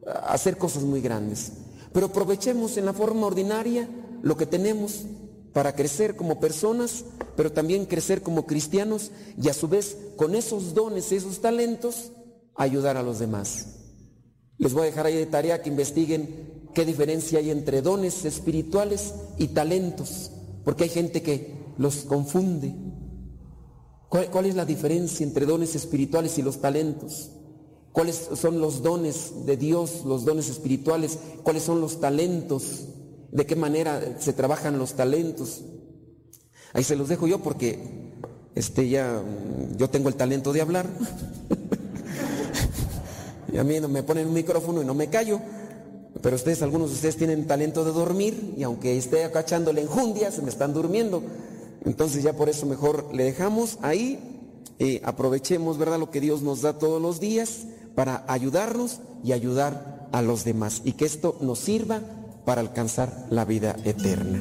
a hacer cosas muy grandes. Pero aprovechemos en la forma ordinaria lo que tenemos para crecer como personas, pero también crecer como cristianos y a su vez con esos dones, esos talentos, ayudar a los demás. Les voy a dejar ahí de tarea que investiguen qué diferencia hay entre dones espirituales y talentos, porque hay gente que los confunde. ¿Cuál, cuál es la diferencia entre dones espirituales y los talentos? ¿Cuáles son los dones de Dios, los dones espirituales? ¿Cuáles son los talentos? de qué manera se trabajan los talentos. Ahí se los dejo yo porque este ya yo tengo el talento de hablar. (laughs) y a mí no me ponen un micrófono y no me callo. Pero ustedes, algunos de ustedes tienen talento de dormir y aunque esté acachando la enjundia, se me están durmiendo. Entonces ya por eso mejor le dejamos ahí. y aprovechemos, ¿verdad?, lo que Dios nos da todos los días para ayudarnos y ayudar a los demás. Y que esto nos sirva para alcanzar la vida eterna.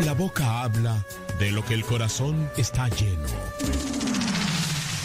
La boca habla de lo que el corazón está lleno.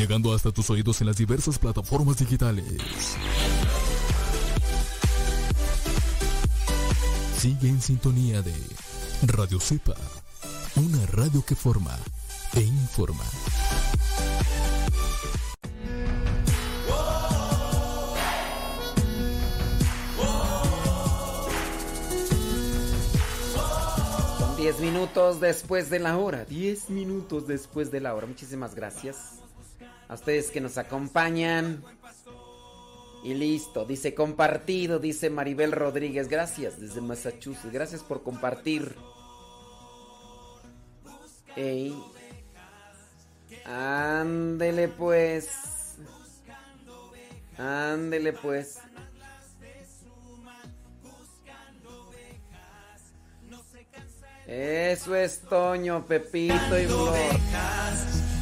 Llegando hasta tus oídos en las diversas plataformas digitales. Sigue en sintonía de Radio Cepa, una radio que forma te informa. Son 10 minutos después de la hora. 10 minutos después de la hora. Muchísimas gracias a ustedes que nos acompañan. Y listo, dice compartido, dice Maribel Rodríguez. Gracias desde Massachusetts. Gracias por compartir. Ey, Ándele pues. Ándele pues. Eso es Toño, Pepito y Flor.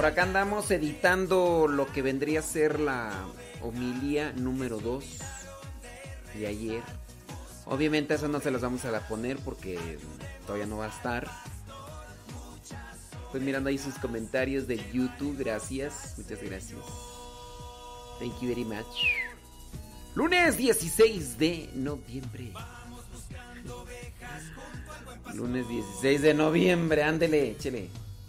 Por acá andamos editando lo que vendría a ser la homilía número 2 de ayer. Obviamente eso no se las vamos a poner porque todavía no va a estar. Estoy mirando ahí sus comentarios de YouTube, gracias, muchas gracias. Thank you very much. Lunes 16 de noviembre. Lunes 16 de noviembre, ándele, échele.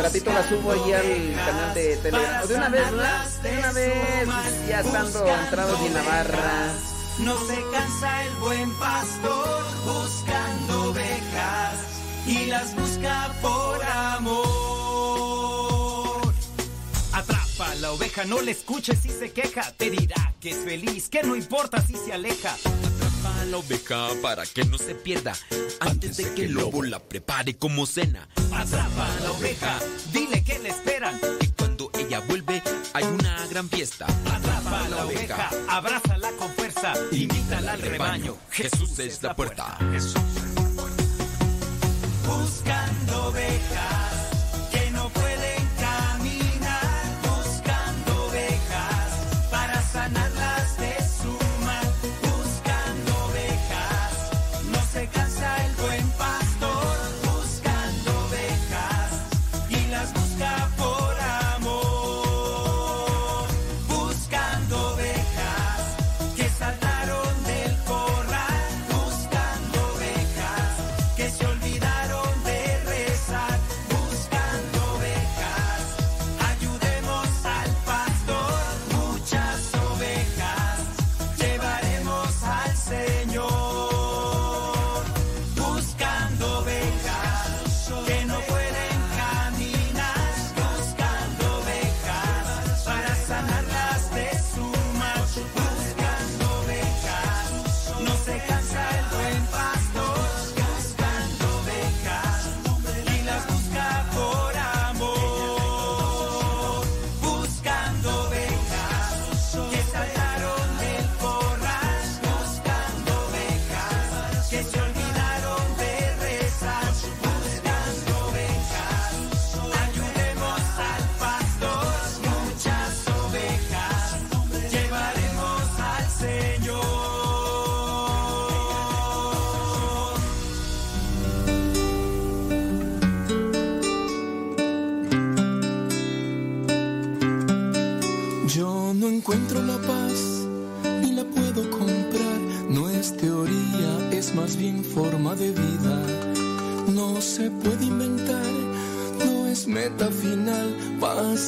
Al ratito la subo ahí al canal de Telegram. De una vez. De una vez, ya estando entrados en la barra. No se cansa el buen pastor buscando ovejas y las busca por amor. Atrapa la oveja, no le escuches si se queja. Te dirá que es feliz, que no importa si se aleja. A la oveja para que no se pierda antes de que el lobo la prepare como cena. Atrapa a la oveja, dile que le esperan. Y cuando ella vuelve hay una gran fiesta. Atrapa a la oveja, abrázala con fuerza, invítala al rebaño. Jesús es la puerta. Buscando ovejas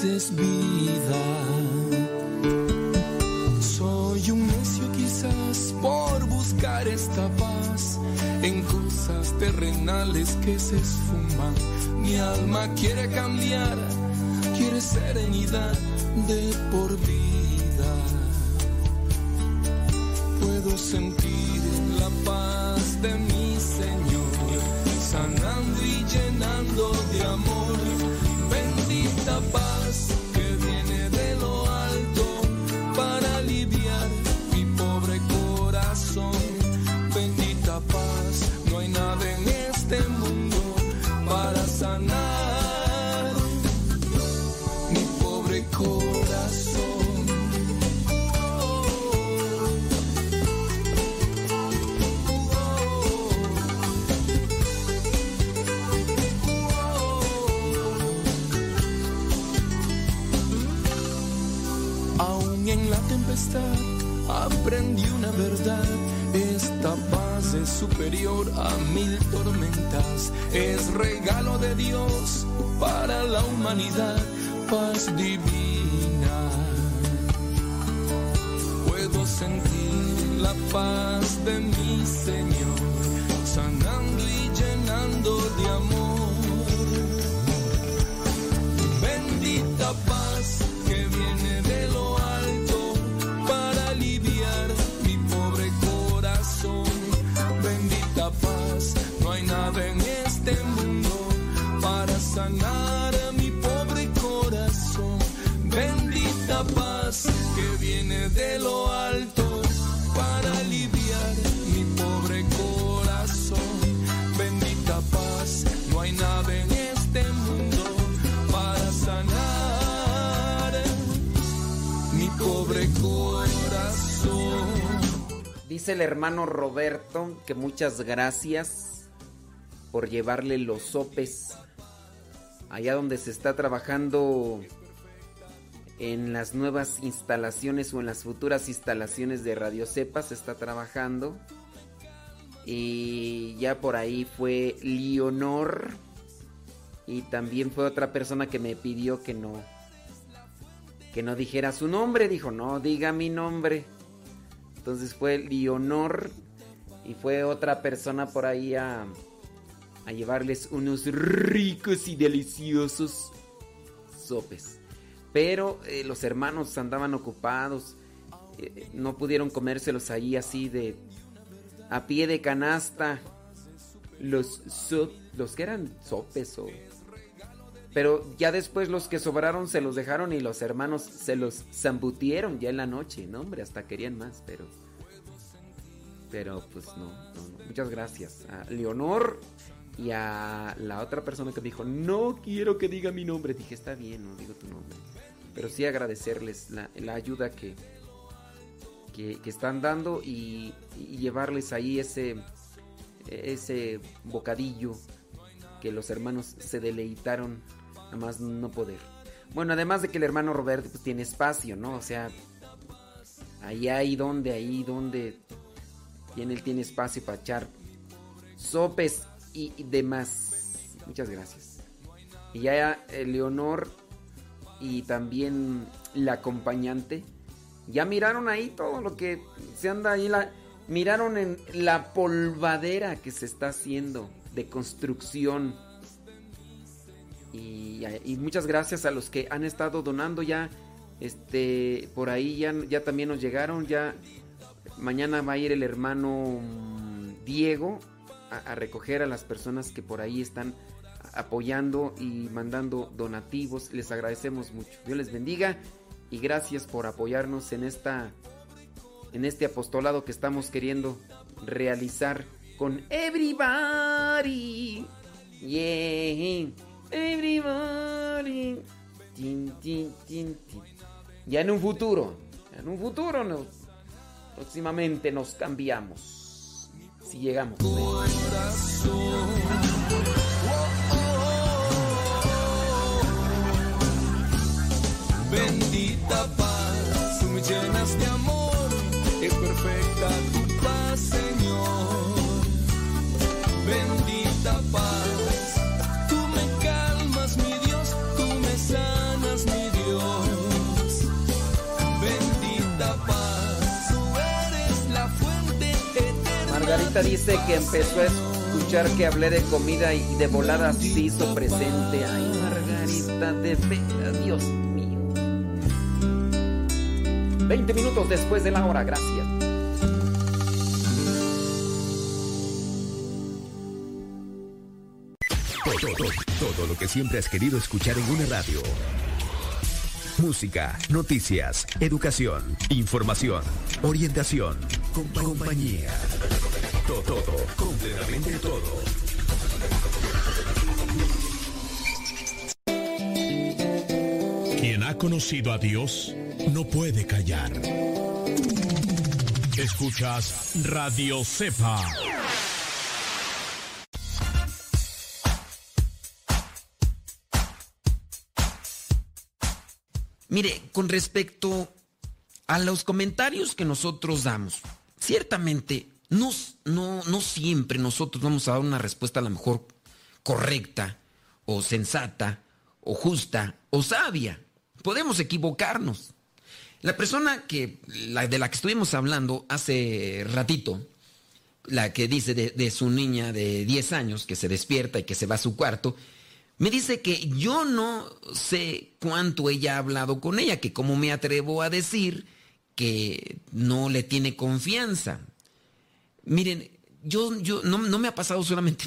es vida. Soy un necio quizás por buscar esta paz en cosas terrenales que se esfuman. Mi alma quiere cambiar, quiere serenidad de por vida. Comprendí una verdad. Esta paz es superior a mil tormentas. Es regalo de Dios para la humanidad. Paz divina. Puedo sentir la paz de mi Señor, sanando y llenando de amor. Dice el hermano Roberto que muchas gracias por llevarle los sopes allá donde se está trabajando en las nuevas instalaciones o en las futuras instalaciones de Radio Cepa se está trabajando. Y ya por ahí fue Leonor. Y también fue otra persona que me pidió que no. Que no dijera su nombre. Dijo, no diga mi nombre. Entonces fue Leonor. Y fue otra persona por ahí a, a llevarles unos ricos y deliciosos sopes. Pero eh, los hermanos andaban ocupados. eh, no pudieron comérselos ahí así de a pie de canasta. Los los que eran sopes o pero ya después los que sobraron se los dejaron y los hermanos se los zambutieron ya en la noche, no hombre, hasta querían más, pero pero pues no, no, no. Muchas gracias a Leonor y a la otra persona que me dijo, "No quiero que diga mi nombre." Dije, "Está bien, no digo tu nombre." Pero sí agradecerles la, ayuda que, que, que están dando y, y llevarles ahí ese, ese bocadillo que los hermanos se deleitaron a más no poder. Bueno, además de que el hermano Roberto pues, tiene espacio, ¿no? O sea, ahí hay donde, ahí donde tiene, él tiene espacio para echar sopes y, y demás. Muchas gracias. Y ya Leonor y también la acompañante ya miraron ahí todo lo que se anda ahí la miraron en la polvadera que se está haciendo de construcción y, muchas gracias a los que han estado donando ya este por ahí ya, ya también nos llegaron ya mañana va a ir el hermano mm, Diego a, recoger a las personas que por ahí están apoyando y mandando donativos. Les agradecemos mucho. Dios les bendiga y gracias por apoyarnos en esta en este apostolado que estamos queriendo realizar con everybody. Everybody. Tin, tin, tin. Ya en un futuro, en un futuro nos, próximamente nos cambiamos. Si llegamos. Bendita paz, tú me llenas de amor, es perfecta tu paz, Señor. Bendita Margarita dice que empezó a escuchar que hablé de comida y de volada se hizo presente. Ay, Margarita, de veras, Dios mío. 20 minutos después de la hora, gracias. Todo, todo, todo lo que siempre has querido escuchar en una radio. Música, noticias, educación, información, orientación, compa- compañía. Todo, todo, completamente todo. Quien ha conocido a Dios no puede callar. Escuchas Radio Cepa. Mire, con respecto a los comentarios que nosotros damos, ciertamente no, no, no siempre nosotros vamos a dar una respuesta a lo mejor correcta o sensata o justa o sabia. Podemos equivocarnos. La persona que, de la que estuvimos hablando hace ratito, la que dice de, de, su niña de 10 años que se despierta y que se va a su cuarto, me dice que yo no sé cuánto ella ha hablado con ella, que cómo me atrevo a decir que no le tiene confianza. Miren, yo, yo no, no me ha pasado solamente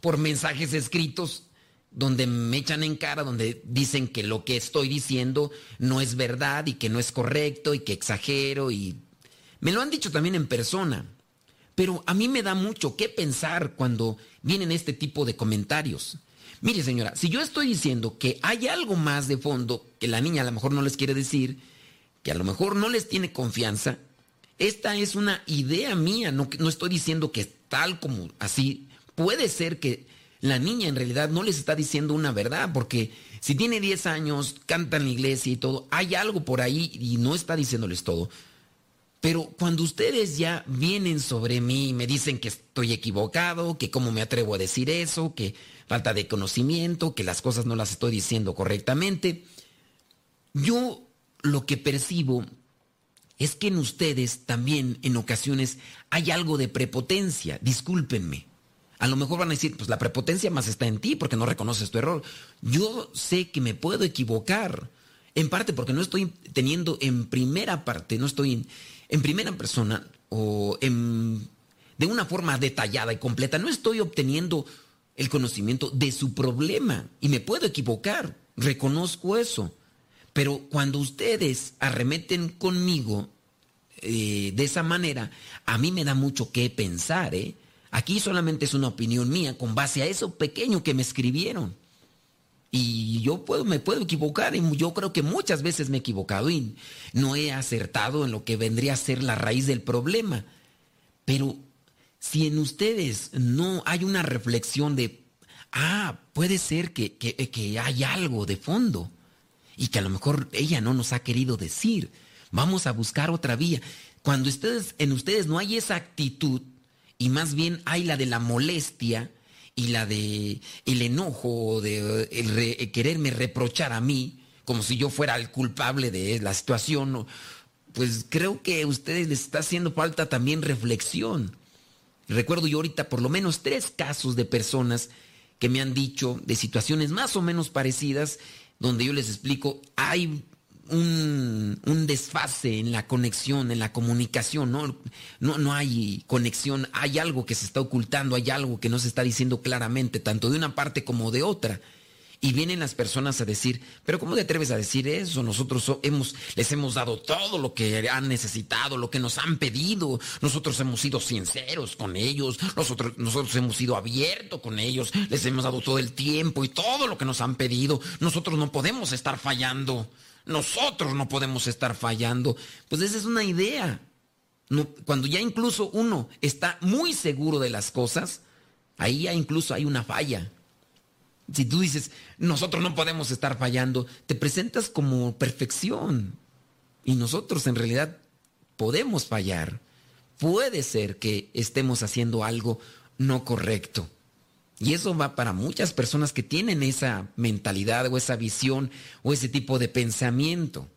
por, mensajes escritos donde me echan en cara, donde dicen que lo que estoy diciendo no es verdad y que no es correcto y que exagero y me lo han dicho también en persona. Pero a mí me da mucho que pensar cuando vienen este tipo de comentarios. Mire señora, si yo estoy diciendo que hay algo más de fondo que la niña a lo mejor no les quiere decir, que a lo mejor no les tiene confianza, esta es una idea mía, no, estoy diciendo que tal como así. Puede ser que la niña en realidad no les está diciendo una verdad, porque si tiene 10 años, canta en la iglesia y todo, hay algo por ahí y no está diciéndoles todo. Pero cuando ustedes ya vienen sobre mí y me dicen que estoy equivocado, que cómo me atrevo a decir eso, que falta de conocimiento, que las cosas no las estoy diciendo correctamente, yo lo que percibo es que en ustedes también en ocasiones hay algo de prepotencia, discúlpenme. A lo mejor van a decir, pues la prepotencia más está en ti porque no reconoces tu error. Yo sé que me puedo equivocar, en parte porque no estoy teniendo en primera parte, no estoy en, en primera persona o en, de una forma detallada y completa, no estoy obteniendo el conocimiento de su problema y me puedo equivocar, reconozco eso. Pero cuando ustedes arremeten conmigo eh, de esa manera, a mí me da mucho que pensar, ¿eh? Aquí solamente es una opinión mía con base a eso pequeño que me escribieron. Y yo puedo, me puedo equivocar, y yo creo que muchas veces me he equivocado y no he acertado en lo que vendría a ser la raíz del problema. Pero si en ustedes no hay una reflexión de, ah, puede ser que, que, que hay algo de fondo y que a lo mejor ella no nos ha querido decir, vamos a buscar otra vía. Cuando ustedes, en ustedes no hay esa actitud, y más bien hay la de la molestia y la de el enojo de el re, quererme reprochar a mí como si yo fuera el culpable de la situación pues creo que a ustedes les está haciendo falta también reflexión recuerdo yo ahorita por lo menos tres casos de personas que me han dicho de situaciones más o menos parecidas donde yo les explico hay un, un, desfase en la conexión, en la comunicación, ¿no? ¿no? No hay conexión, hay algo que se está ocultando, hay algo que no se está diciendo claramente, tanto de una parte como de otra. Y vienen las personas a decir, pero ¿cómo te atreves a decir eso? Nosotros les hemos dado todo lo que han necesitado, lo que nos han pedido. Nosotros hemos sido sinceros con ellos, nosotros, hemos sido abiertos con ellos, les hemos dado todo el tiempo y todo lo que nos han pedido. Nosotros no podemos estar fallando. Nosotros no podemos estar fallando. Pues esa es una idea. Cuando ya incluso uno está muy seguro de las cosas, ahí ya incluso hay una falla. Si tú dices, nosotros no podemos estar fallando, te presentas como perfección. Y nosotros en realidad podemos fallar. Puede ser que estemos haciendo algo no correcto. Y eso va para muchas personas que tienen esa mentalidad o esa visión o ese tipo de pensamiento.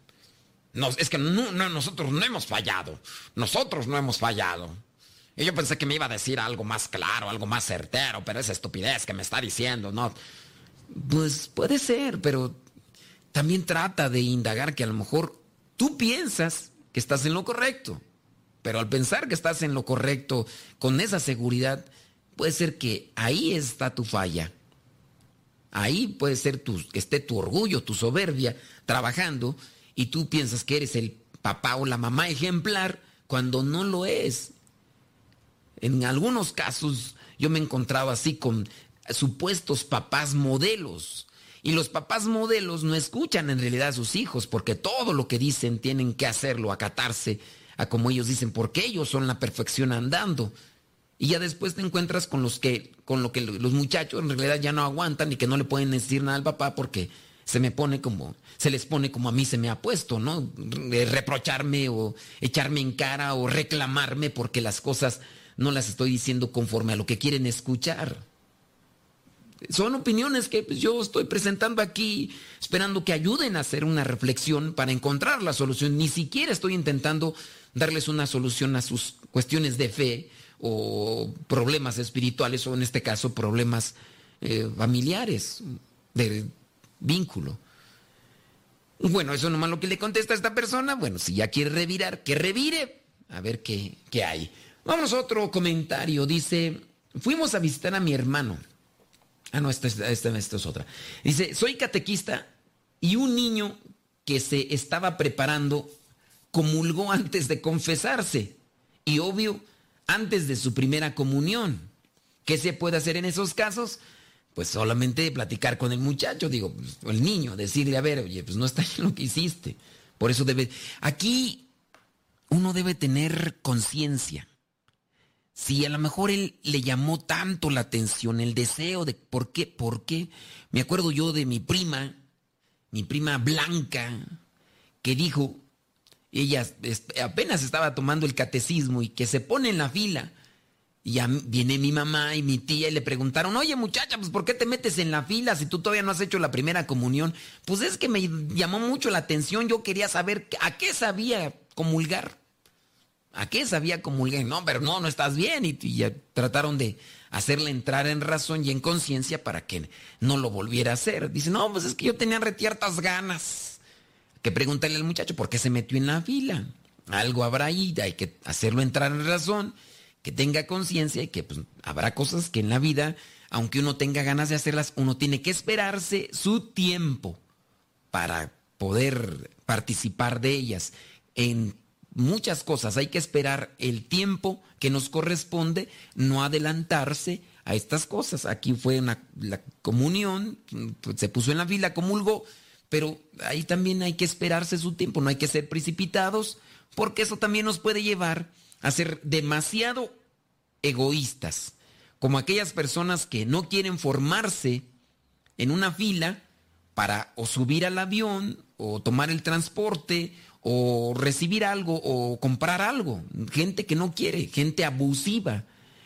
No, es que no, no, nosotros no hemos fallado. Nosotros no hemos fallado. Y yo pensé que me iba a decir algo más claro, algo más certero, pero esa estupidez que me está diciendo, ¿no? Pues puede ser, pero también trata de indagar que a lo mejor tú piensas que estás en lo correcto. Pero al pensar que estás en lo correcto, con esa seguridad, puede ser que ahí está tu falla. Ahí puede ser tu, que esté tu orgullo, tu soberbia trabajando y tú piensas que eres el papá o la mamá ejemplar cuando no lo es. En algunos casos yo me he encontrado así con supuestos papás modelos. Y los papás modelos no escuchan en realidad a sus hijos porque todo lo que dicen tienen que hacerlo, acatarse a como ellos dicen, porque ellos son la perfección andando. Y ya después te encuentras con los que, con lo que los muchachos en realidad ya no aguantan y que no le pueden decir nada al papá porque se me pone como, se les pone como a mí se me ha puesto, ¿no? Reprocharme o echarme en cara o reclamarme porque las cosas no las estoy diciendo conforme a lo que quieren escuchar. Son opiniones que pues, yo estoy presentando aquí esperando que ayuden a hacer una reflexión para encontrar la solución. Ni siquiera estoy intentando darles una solución a sus cuestiones de fe o problemas espirituales o en este caso problemas eh, familiares de vínculo. Bueno, eso nomás lo que le contesta a esta persona. Bueno, si ya quiere revirar, que revire. A ver qué, qué hay. Vamos a otro comentario. Dice, fuimos a visitar a mi hermano. Ah, no, esta, esta, esta, es otra. Dice, soy catequista y un niño que se estaba preparando comulgó antes de confesarse. Y obvio, antes de su primera comunión. ¿Qué se puede hacer en esos casos? Pues solamente platicar con el muchacho, digo, pues, el niño, decirle, a ver, oye, pues no está bien lo que hiciste. Por eso debe... Aquí uno debe tener conciencia. Si a lo mejor él le llamó tanto la atención, el deseo de por qué, por qué. Me acuerdo yo de mi prima, mi prima Blanca, que dijo, ella apenas estaba tomando el catecismo y que se pone en la fila. Y viene mi mamá y mi tía y le preguntaron, oye muchacha, pues ¿por qué te metes en la fila si tú todavía no has hecho la primera comunión? Pues es que me llamó mucho la atención, yo quería saber a qué sabía comulgar. ¿A qué sabía comulgar? No, pero no, no estás bien. Y, y trataron de hacerle entrar en razón y en conciencia para que no lo volviera a hacer. Dice, no, pues es que yo tenía retiertas ganas. Que preguntarle al muchacho por qué se metió en la fila. Algo habrá ahí, hay que hacerlo entrar en razón, que tenga conciencia y que pues, habrá cosas que en la vida, aunque uno tenga ganas de hacerlas, uno tiene que esperarse su tiempo para poder participar de ellas. En muchas cosas hay que esperar el tiempo que nos corresponde, no adelantarse a estas cosas. Aquí fue una, la comunión, pues, se puso en la fila, comulgó, pero ahí también hay que esperarse su tiempo, no hay que ser precipitados, porque eso también nos puede llevar a ser demasiado egoístas, como aquellas personas que no quieren formarse en una fila para o subir al avión o tomar el transporte o recibir algo o comprar algo. Gente que no quiere, gente abusiva.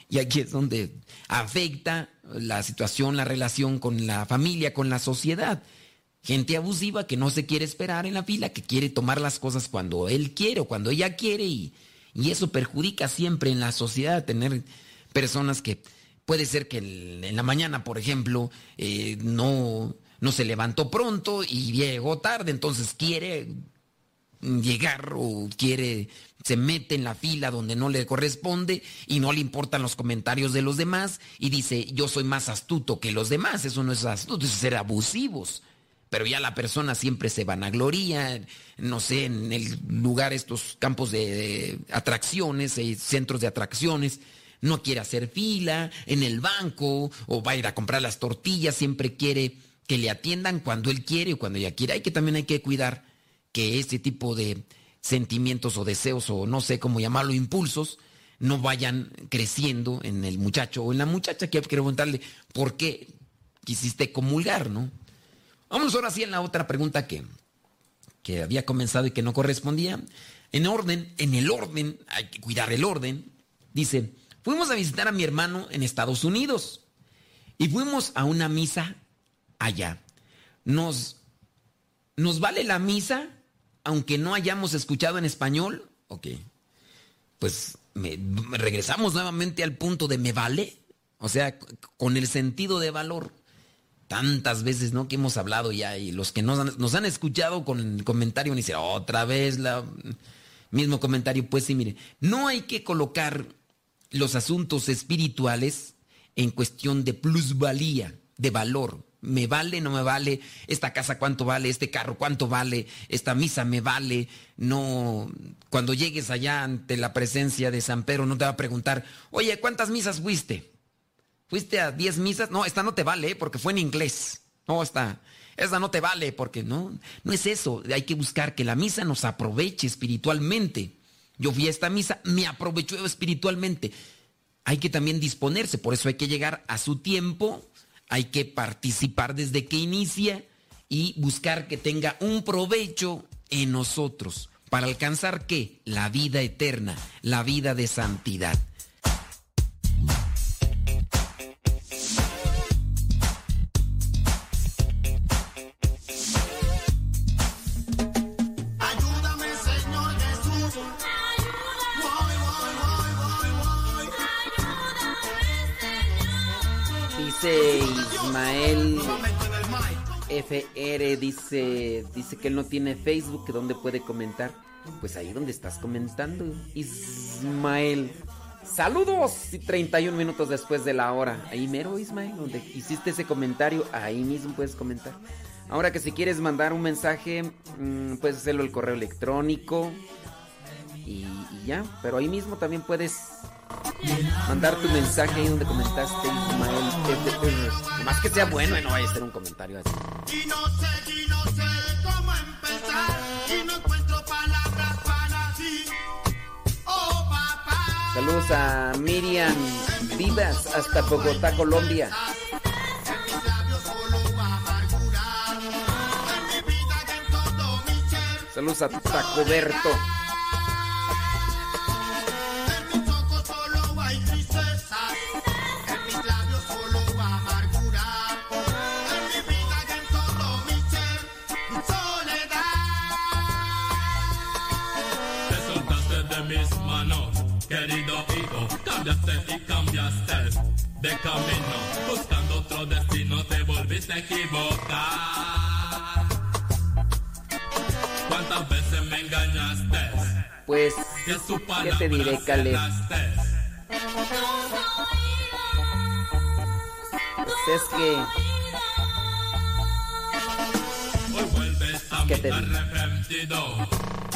Y aquí es donde afecta la situación, la relación con la familia, con la sociedad. Gente abusiva que no se quiere esperar en la fila, que quiere tomar las cosas cuando él quiere o cuando ella quiere y, y eso perjudica siempre en la sociedad tener personas que puede ser que en la mañana, por ejemplo, eh, no, no se levantó pronto y llegó tarde, entonces quiere llegar o quiere, se mete en la fila donde no le corresponde y no le importan los comentarios de los demás y dice, yo soy más astuto que los demás, eso no es astuto, es ser abusivos. Pero ya la persona siempre se vanagloria, no sé, en el lugar, estos campos de, atracciones, eh, centros de atracciones, no quiere hacer fila, en el banco, o va a ir a comprar las tortillas, siempre quiere que le atiendan cuando él quiere o cuando ella quiere. Hay que también hay que cuidar que este tipo de sentimientos o deseos o no sé cómo llamarlo, impulsos, no vayan creciendo en el muchacho o en la muchacha que hay preguntarle por qué quisiste comulgar, ¿no? Vamos ahora sí en la otra pregunta que, que había comenzado y que no correspondía. En orden, en el orden, hay que cuidar el orden. Dice, fuimos a visitar a mi hermano en Estados Unidos y fuimos a una misa allá. Nos, ¿Nos vale la misa aunque no hayamos escuchado en español, ok, pues regresamos nuevamente al punto de me vale, o sea, con el sentido de valor. Tantas veces, ¿no? Que hemos hablado ya y los que nos han, nos han escuchado con el comentario ni dicen, otra vez la mismo comentario, pues sí, mire, no hay que colocar los asuntos espirituales en cuestión de plusvalía, de valor me vale, no me vale, esta casa cuánto vale, este carro cuánto vale, esta misa me vale. No, cuando llegues allá ante la presencia de San Pedro no te va a preguntar, oye, ¿cuántas misas fuiste? ¿Fuiste a 10 misas? No, esta no te vale porque fue en inglés. No, esta, esta no te vale porque no, no es eso. Hay que buscar que la misa nos aproveche espiritualmente. Yo fui a esta misa, me aprovechó espiritualmente. Hay que también disponerse, por eso hay que llegar a su tiempo hay que participar desde que inicia y buscar que tenga un provecho en nosotros. ¿Para alcanzar qué? La vida eterna, la vida de santidad. Dice Ismael FR, dice, dice que él no tiene Facebook, que dónde puede comentar. Pues ahí donde estás comentando, Ismael. Saludos y 31 minutos después de la hora. Ahí mero, Ismael, donde hiciste ese comentario, ahí mismo puedes comentar. Ahora que si quieres mandar un mensaje, mm, puedes hacerlo el correo electrónico. Y, y ya, pero ahí mismo también puedes mandar tu mensaje ahí donde comentaste, Ismael. FR. Más que sea bueno y no vaya a ser un comentario así. Y no sé, y no sé cómo empezar. Y no encuentro palabras para ti. Oh, papá. Saludos a Miriam Vivas hasta Bogotá, Colombia. Saludos a Tacoberto. Querido hijo. Cambiaste y cambiaste de camino. Buscando otro destino, te volviste a equivocar. ¿Cuántas veces me engañaste? Pues, ¿qué te diré, Caleb? Pues es que... Hoy vuelves a ¿Qué mí arrepentido,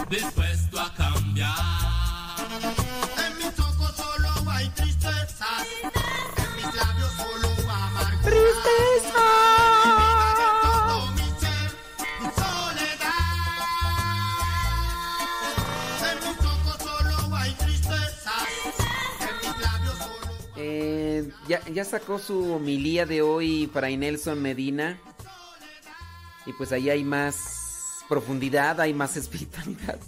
dispuesto a cambiar. En mis ojos solo hay tristeza. En mis labios solo amargura. Tristeza. Todo mi ser. Soledad. En mis ojos solo hay tristeza. En mis labios solo Eh, ya, ya sacó su homilía de hoy Fray Nelson Medina. Y pues ahí hay más profundidad, hay más (laughs) espiritualidad.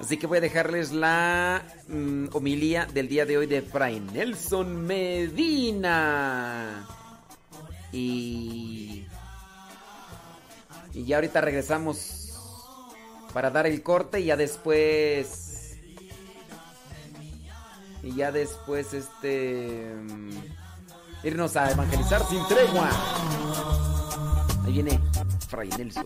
Así que voy a dejarles la mm, homilía del día de hoy de Fray Nelson Medina. Y. Y ya ahorita regresamos para dar el corte y ya después. Y ya después, este. mm, Irnos a evangelizar sin tregua. Ahí viene Fray Nelson.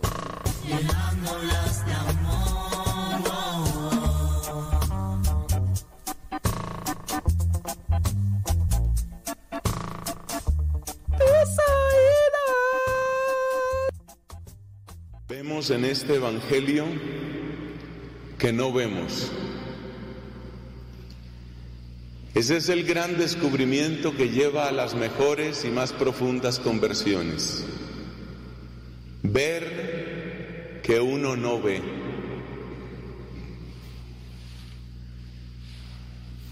Vemos en este Evangelio que no vemos. Ese es el gran descubrimiento que lleva a las mejores y más profundas conversiones. Ver que uno no ve.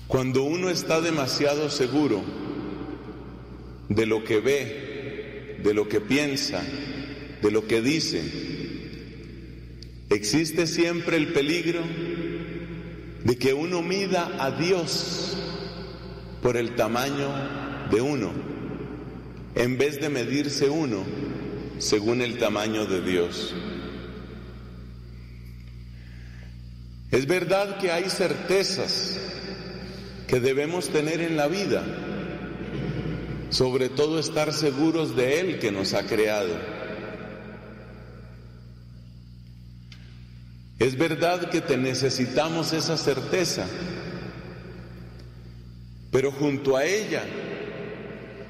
Cuando uno está demasiado seguro de lo que ve, de lo que piensa, de lo que dice, existe siempre el peligro de que uno mida a Dios por el tamaño de uno, en vez de medirse uno según el tamaño de Dios. Es verdad que hay certezas que debemos tener en la vida, sobre todo estar seguros de Él que nos ha creado. Es verdad que te necesitamos esa certeza, pero junto a ella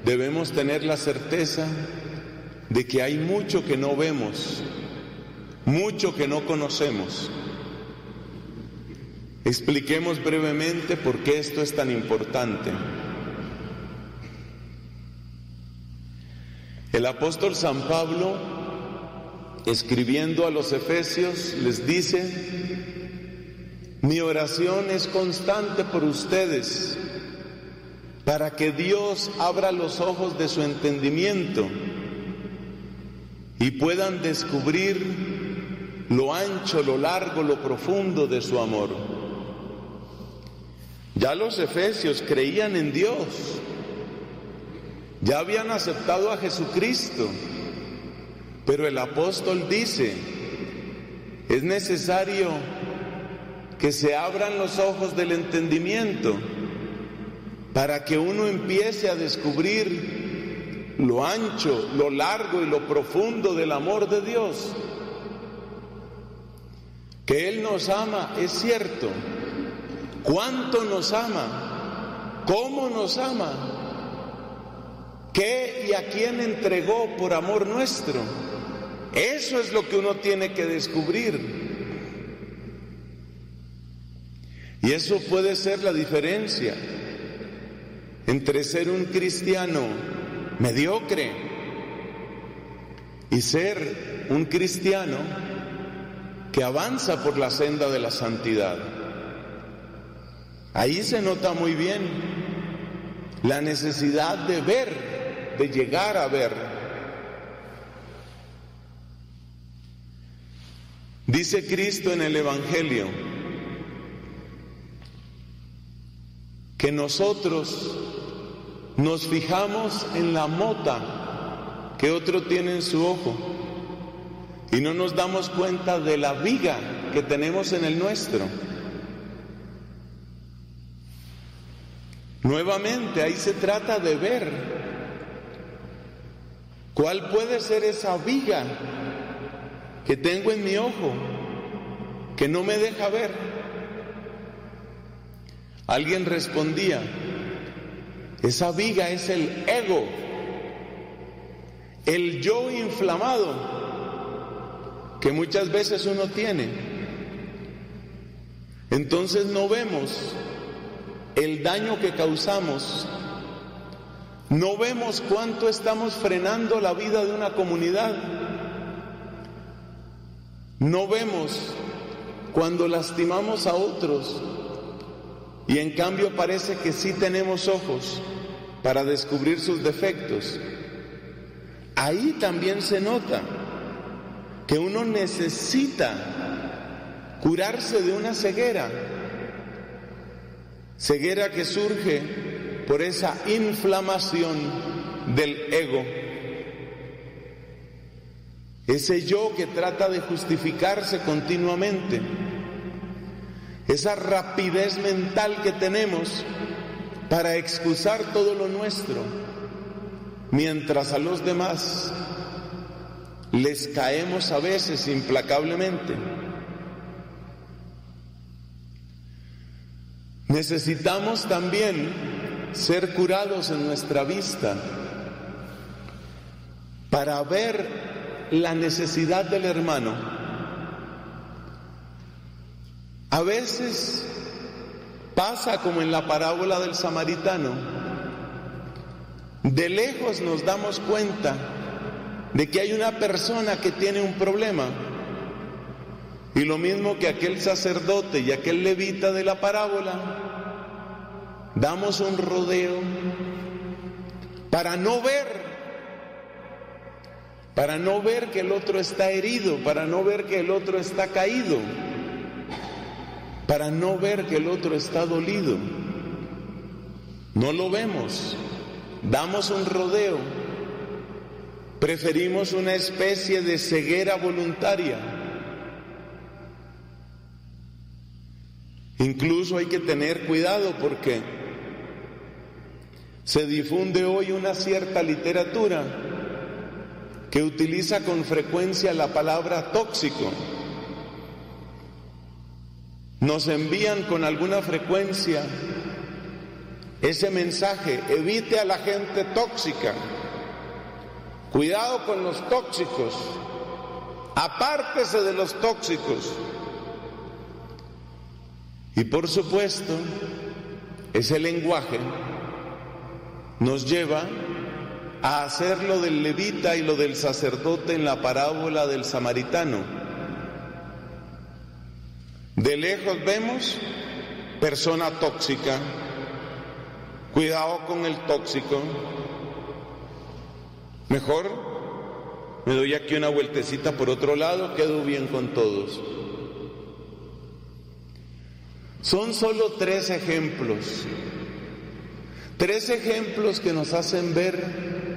debemos tener la certeza de que hay mucho que no vemos, mucho que no conocemos. Expliquemos brevemente por qué esto es tan importante. El apóstol San Pablo, escribiendo a los Efesios, les dice, mi oración es constante por ustedes, para que Dios abra los ojos de su entendimiento y puedan descubrir lo ancho, lo largo, lo profundo de su amor. Ya los efesios creían en Dios, ya habían aceptado a Jesucristo, pero el apóstol dice, es necesario que se abran los ojos del entendimiento para que uno empiece a descubrir lo ancho, lo largo y lo profundo del amor de Dios. Que Él nos ama, es cierto. ¿Cuánto nos ama? ¿Cómo nos ama? ¿Qué y a quién entregó por amor nuestro? Eso es lo que uno tiene que descubrir. Y eso puede ser la diferencia entre ser un cristiano mediocre y ser un cristiano que avanza por la senda de la santidad. Ahí se nota muy bien la necesidad de ver, de llegar a ver. Dice Cristo en el Evangelio que nosotros nos fijamos en la mota que otro tiene en su ojo y no nos damos cuenta de la viga que tenemos en el nuestro. Nuevamente, ahí se trata de ver cuál puede ser esa viga que tengo en mi ojo que no me deja ver. Alguien respondía, esa viga es el ego, el yo inflamado que muchas veces uno tiene. Entonces no vemos el daño que causamos, no vemos cuánto estamos frenando la vida de una comunidad, no vemos cuando lastimamos a otros. Y en cambio parece que sí tenemos ojos para descubrir sus defectos. Ahí también se nota que uno necesita curarse de una ceguera, ceguera que surge por esa inflamación del ego, ese yo que trata de justificarse continuamente esa rapidez mental que tenemos para excusar todo lo nuestro, mientras a los demás les caemos a veces implacablemente. Necesitamos también ser curados en nuestra vista para ver la necesidad del hermano a veces pasa como en la parábola del samaritano. De lejos nos damos cuenta de que hay una persona que tiene un problema. Y lo mismo que aquel sacerdote y aquel levita de la parábola, damos un rodeo para no ver, para no ver que el otro está herido, para no ver que el otro está caído para no ver que el otro está dolido. No lo vemos, damos un rodeo, preferimos una especie de ceguera voluntaria. Incluso hay que tener cuidado porque se difunde hoy una cierta literatura que utiliza con frecuencia la palabra tóxico. Nos envían con alguna frecuencia ese mensaje, evite a la gente tóxica, cuidado con los tóxicos, apártese de los tóxicos. Y por supuesto, ese lenguaje nos lleva a hacer lo del levita y lo del sacerdote en la parábola del samaritano de lejos vemos persona tóxica. Cuidado con el tóxico. Mejor Me doy aquí una vueltecita por otro lado, quedo bien con todos. Son solo tres ejemplos. Tres ejemplos que nos hacen ver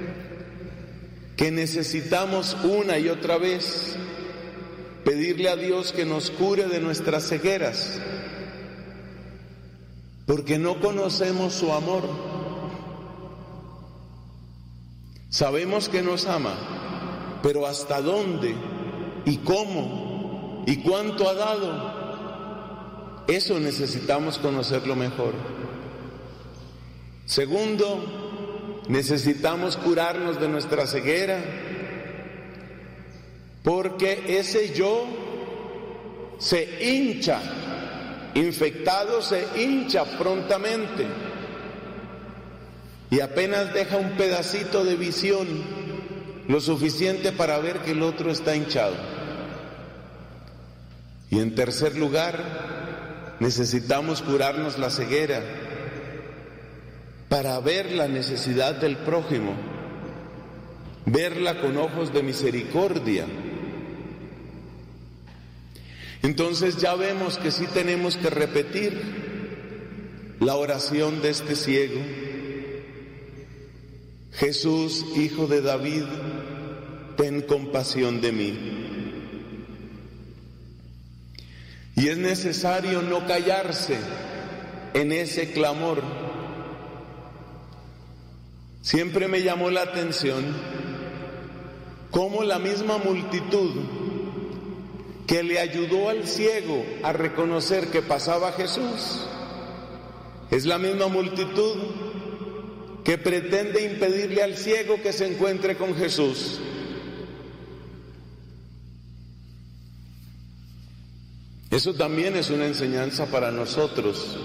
que necesitamos una y otra vez pedirle a Dios que nos cure de nuestras cegueras, porque no conocemos su amor. Sabemos que nos ama, pero hasta dónde y cómo y cuánto ha dado, eso necesitamos conocerlo mejor. Segundo, necesitamos curarnos de nuestra ceguera, porque ese yo se hincha, infectado se hincha prontamente y apenas deja un pedacito de visión, lo suficiente para ver que el otro está hinchado. Y en tercer lugar, necesitamos curarnos la ceguera para ver la necesidad del prójimo, verla con ojos de misericordia. Entonces ya vemos que sí tenemos que repetir la oración de este ciego. Jesús, hijo de David, ten compasión de mí. Y es necesario no callarse en ese clamor. Siempre me llamó la atención cómo la misma multitud que le ayudó al ciego a reconocer que pasaba Jesús es la misma multitud que pretende impedirle al ciego que se encuentre con Jesús. Eso también es una enseñanza para nosotros.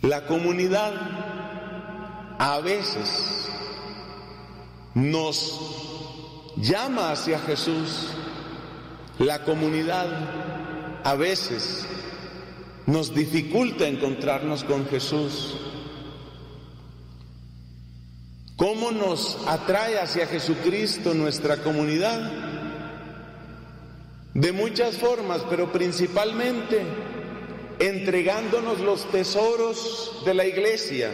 La comunidad a veces nos llama hacia Jesús. La comunidad a veces nos dificulta encontrarnos con Jesús. ¿Cómo nos atrae hacia Jesucristo nuestra comunidad? De muchas formas, pero principalmente entregándonos los tesoros de la iglesia,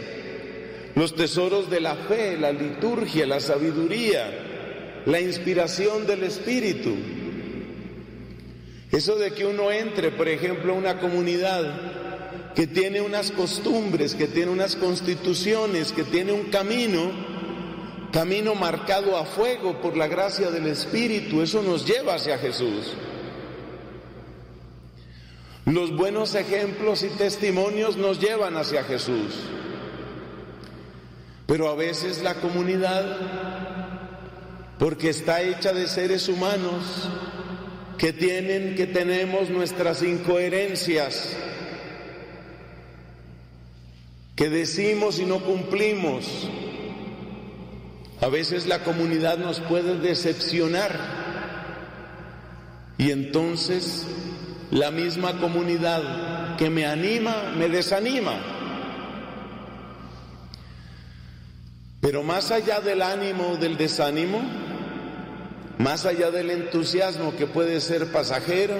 los tesoros de la fe, la liturgia, la sabiduría, la inspiración del Espíritu. Eso de que uno entre, por ejemplo, a una comunidad que tiene unas costumbres, que tiene unas constituciones, que tiene un camino, camino marcado a fuego por la gracia del Espíritu, eso nos lleva hacia Jesús. Los buenos ejemplos y testimonios nos llevan hacia Jesús. Pero a veces la comunidad, porque está hecha de seres humanos que tienen, que tenemos nuestras incoherencias, que decimos y no cumplimos, a veces la comunidad nos puede decepcionar y entonces la misma comunidad que me anima me desanima. Pero más allá del ánimo, del desánimo, más allá del entusiasmo que puede ser pasajero,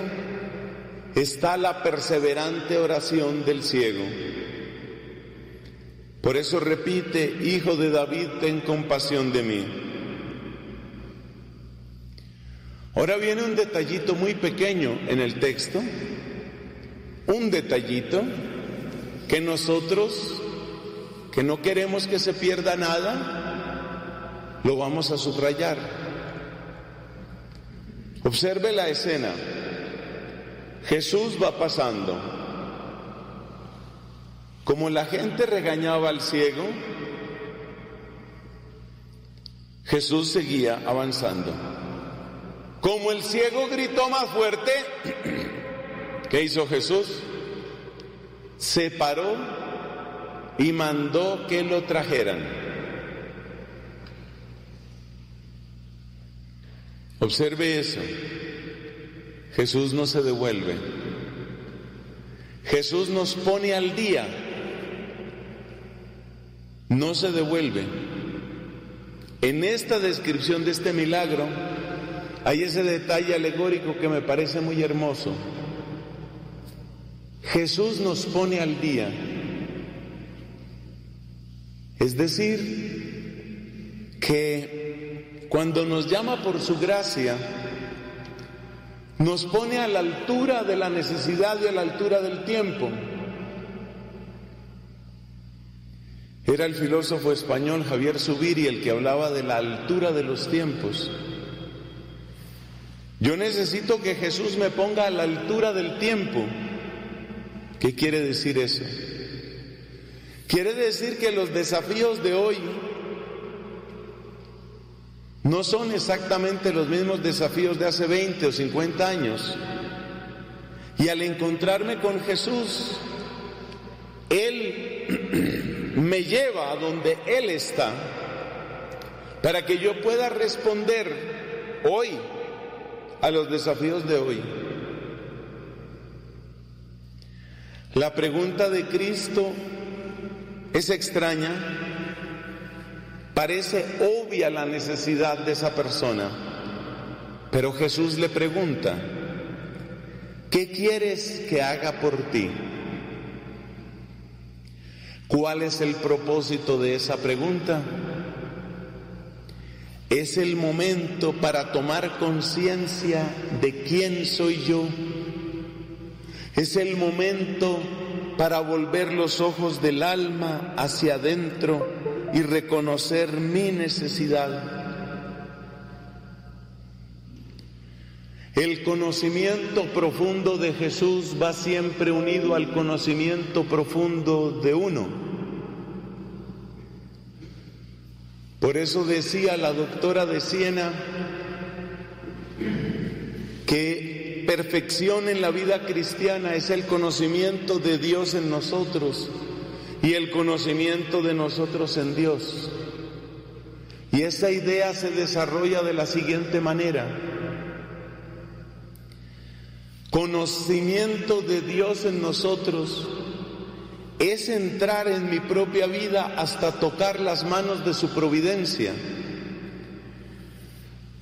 está la perseverante oración del ciego. Por eso repite, Hijo de David, ten compasión de mí. Ahora viene un detallito muy pequeño en el texto, un detallito que nosotros, que no queremos que se pierda nada, lo vamos a subrayar. Observe la escena. Jesús va pasando. Como la gente regañaba al ciego, Jesús seguía avanzando. Como el ciego gritó más fuerte, (clears throat) ¿qué hizo Jesús? Se paró y mandó que lo trajeran. Observe eso. Jesús no se devuelve. Jesús nos pone al día. No se devuelve. En esta descripción de este milagro hay ese detalle alegórico que me parece muy hermoso. Jesús nos pone al día. Es decir, que cuando nos llama por su gracia, nos pone a la altura de la necesidad y a la altura del tiempo. Era el filósofo español Javier Subiri el que hablaba de la altura de los tiempos. Yo necesito que Jesús me ponga a la altura del tiempo. ¿Qué quiere decir eso? Quiere decir que los desafíos de hoy no son exactamente los mismos desafíos de hace 20 o 50 años. Y al encontrarme con Jesús, Él (clears throat) me lleva a donde Él está para que yo pueda responder hoy a los desafíos de hoy. La pregunta de Cristo es extraña, parece obvia la necesidad de esa persona, pero Jesús le pregunta, ¿qué quieres que haga por ti? ¿Cuál es el propósito de esa pregunta? Es el momento para tomar conciencia de quién soy yo. Es el momento para volver los ojos del alma hacia adentro y reconocer mi necesidad. El conocimiento profundo de Jesús va siempre unido al conocimiento profundo de uno. Por eso decía la doctora de Siena que perfección en la vida cristiana es el conocimiento de Dios en nosotros y el conocimiento de nosotros en Dios. Y esa idea se desarrolla de la siguiente manera. Conocimiento de Dios en nosotros es entrar en mi propia vida hasta tocar las manos de su providencia.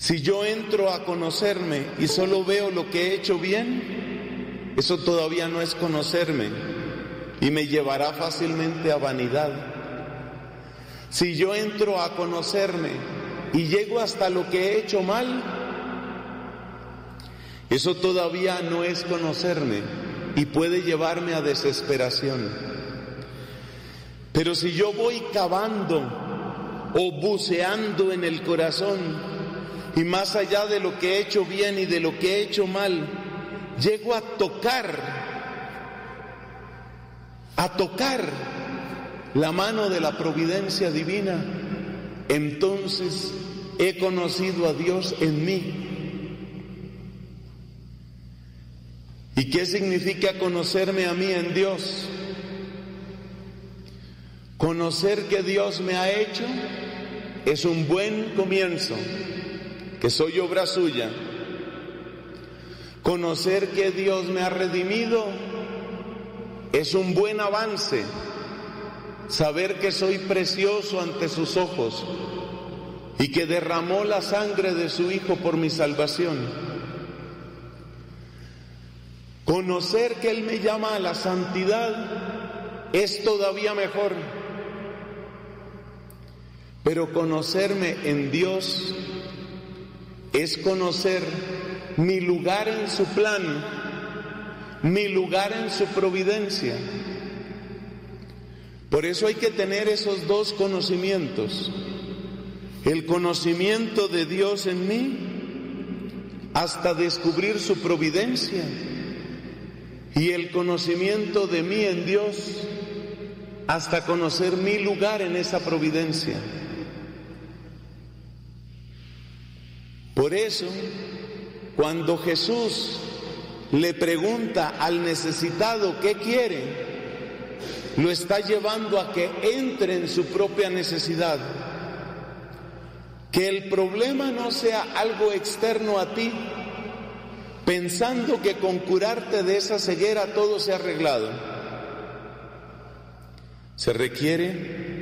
Si yo entro a conocerme y solo veo lo que he hecho bien, eso todavía no es conocerme y me llevará fácilmente a vanidad. Si yo entro a conocerme y llego hasta lo que he hecho mal, eso todavía no es conocerme y puede llevarme a desesperación. Pero si yo voy cavando o buceando en el corazón y más allá de lo que he hecho bien y de lo que he hecho mal, llego a tocar, a tocar la mano de la providencia divina, entonces he conocido a Dios en mí. ¿Y qué significa conocerme a mí en Dios? Conocer que Dios me ha hecho es un buen comienzo, que soy obra suya. Conocer que Dios me ha redimido es un buen avance. Saber que soy precioso ante sus ojos y que derramó la sangre de su Hijo por mi salvación. Conocer que Él me llama a la santidad es todavía mejor. Pero conocerme en Dios es conocer mi lugar en su plan, mi lugar en su providencia. Por eso hay que tener esos dos conocimientos. El conocimiento de Dios en mí hasta descubrir su providencia y el conocimiento de mí en Dios hasta conocer mi lugar en esa providencia. Por eso, cuando Jesús le pregunta al necesitado qué quiere, lo está llevando a que entre en su propia necesidad. Que el problema no sea algo externo a ti, pensando que con curarte de esa ceguera todo se ha arreglado. Se requiere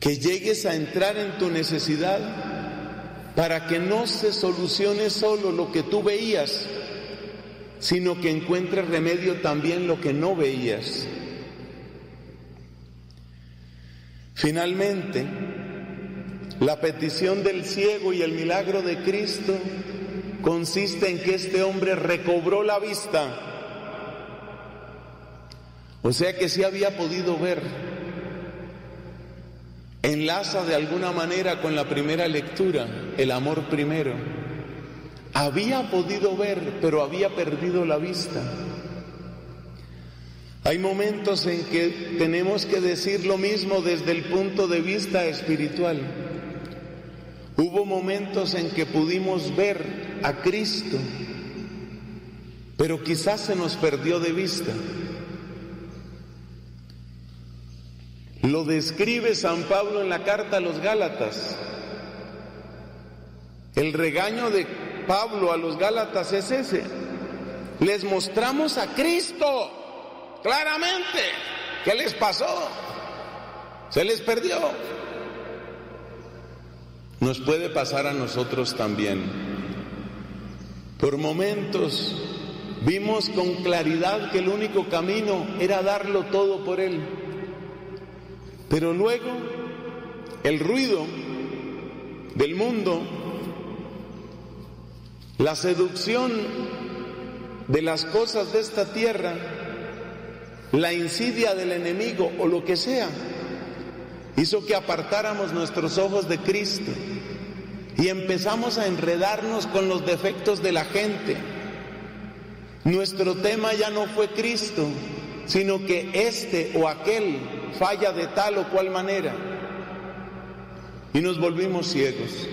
que llegues a entrar en tu necesidad para que no se solucione solo lo que tú veías, sino que encuentres remedio también lo que no veías. Finalmente, la petición del ciego y el milagro de Cristo consiste en que este hombre recobró la vista. O sea que sí había podido ver. Enlaza de alguna manera con la primera lectura, el amor primero. Había podido ver, pero había perdido la vista. Hay momentos en que tenemos que decir lo mismo desde el punto de vista espiritual. Hubo momentos en que pudimos ver a Cristo, pero quizás se nos perdió de vista. Lo describe San Pablo en la carta a los Gálatas. El regaño de Pablo a los Gálatas es ese. Les mostramos a Cristo claramente. ¿Qué les pasó? Se les perdió. Nos puede pasar a nosotros también. Por momentos vimos con claridad que el único camino era darlo todo por Él. Pero luego el ruido del mundo, la seducción de las cosas de esta tierra, la insidia del enemigo o lo que sea, hizo que apartáramos nuestros ojos de Cristo y empezamos a enredarnos con los defectos de la gente. Nuestro tema ya no fue Cristo, sino que este o aquel falla de tal o cual manera. Y nos volvimos ciegos.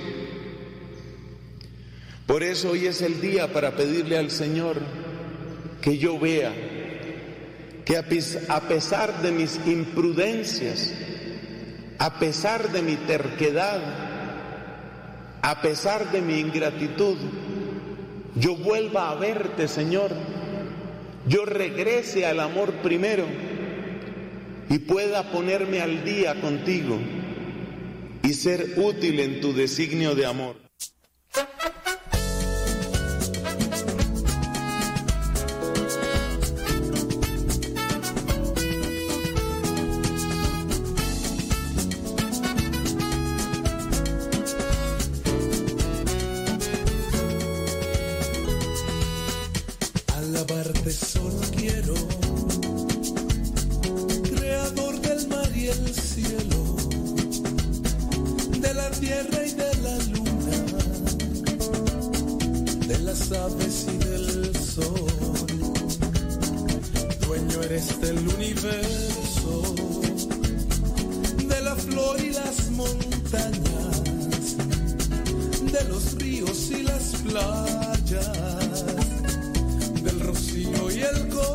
Por eso hoy es el día para pedirle al Señor que yo vea que a pesar de mis imprudencias, a pesar de mi terquedad, a pesar de mi ingratitud, yo vuelva a verte, Señor. Yo regrese al amor primero y pueda ponerme al día contigo y ser útil en tu designio de amor. Aves y del sol. Dueño eres del universo, de la flor y las montañas, de los ríos y las playas del rocío y el color.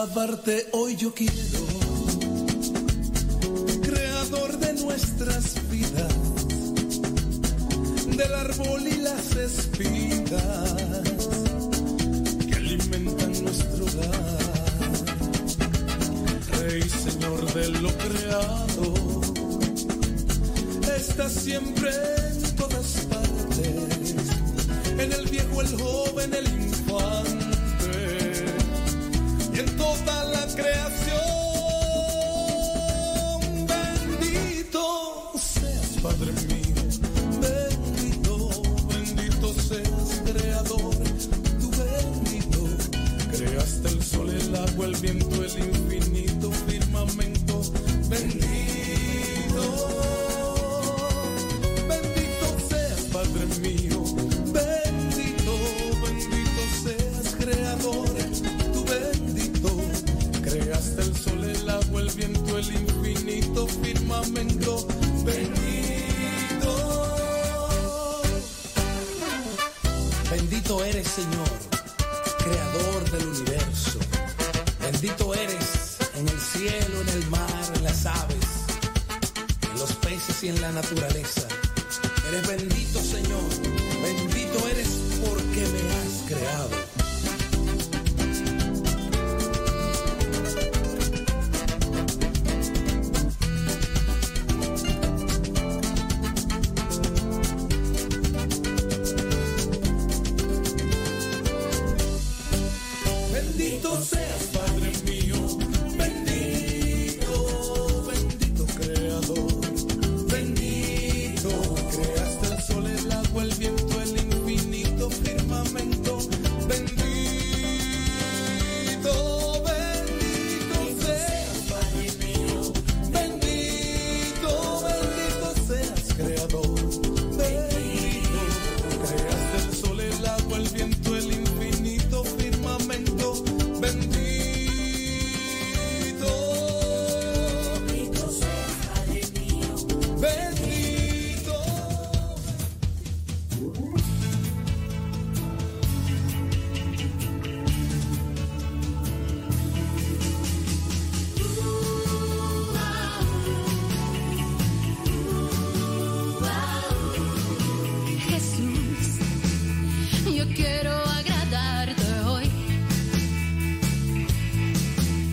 Hoy yo quiero, creador de nuestras vidas, del árbol y las espigas que alimentan nuestro hogar. Rey, Señor de lo creado, estás siempre en todas partes, en el viejo, el joven, el infante toda la creación.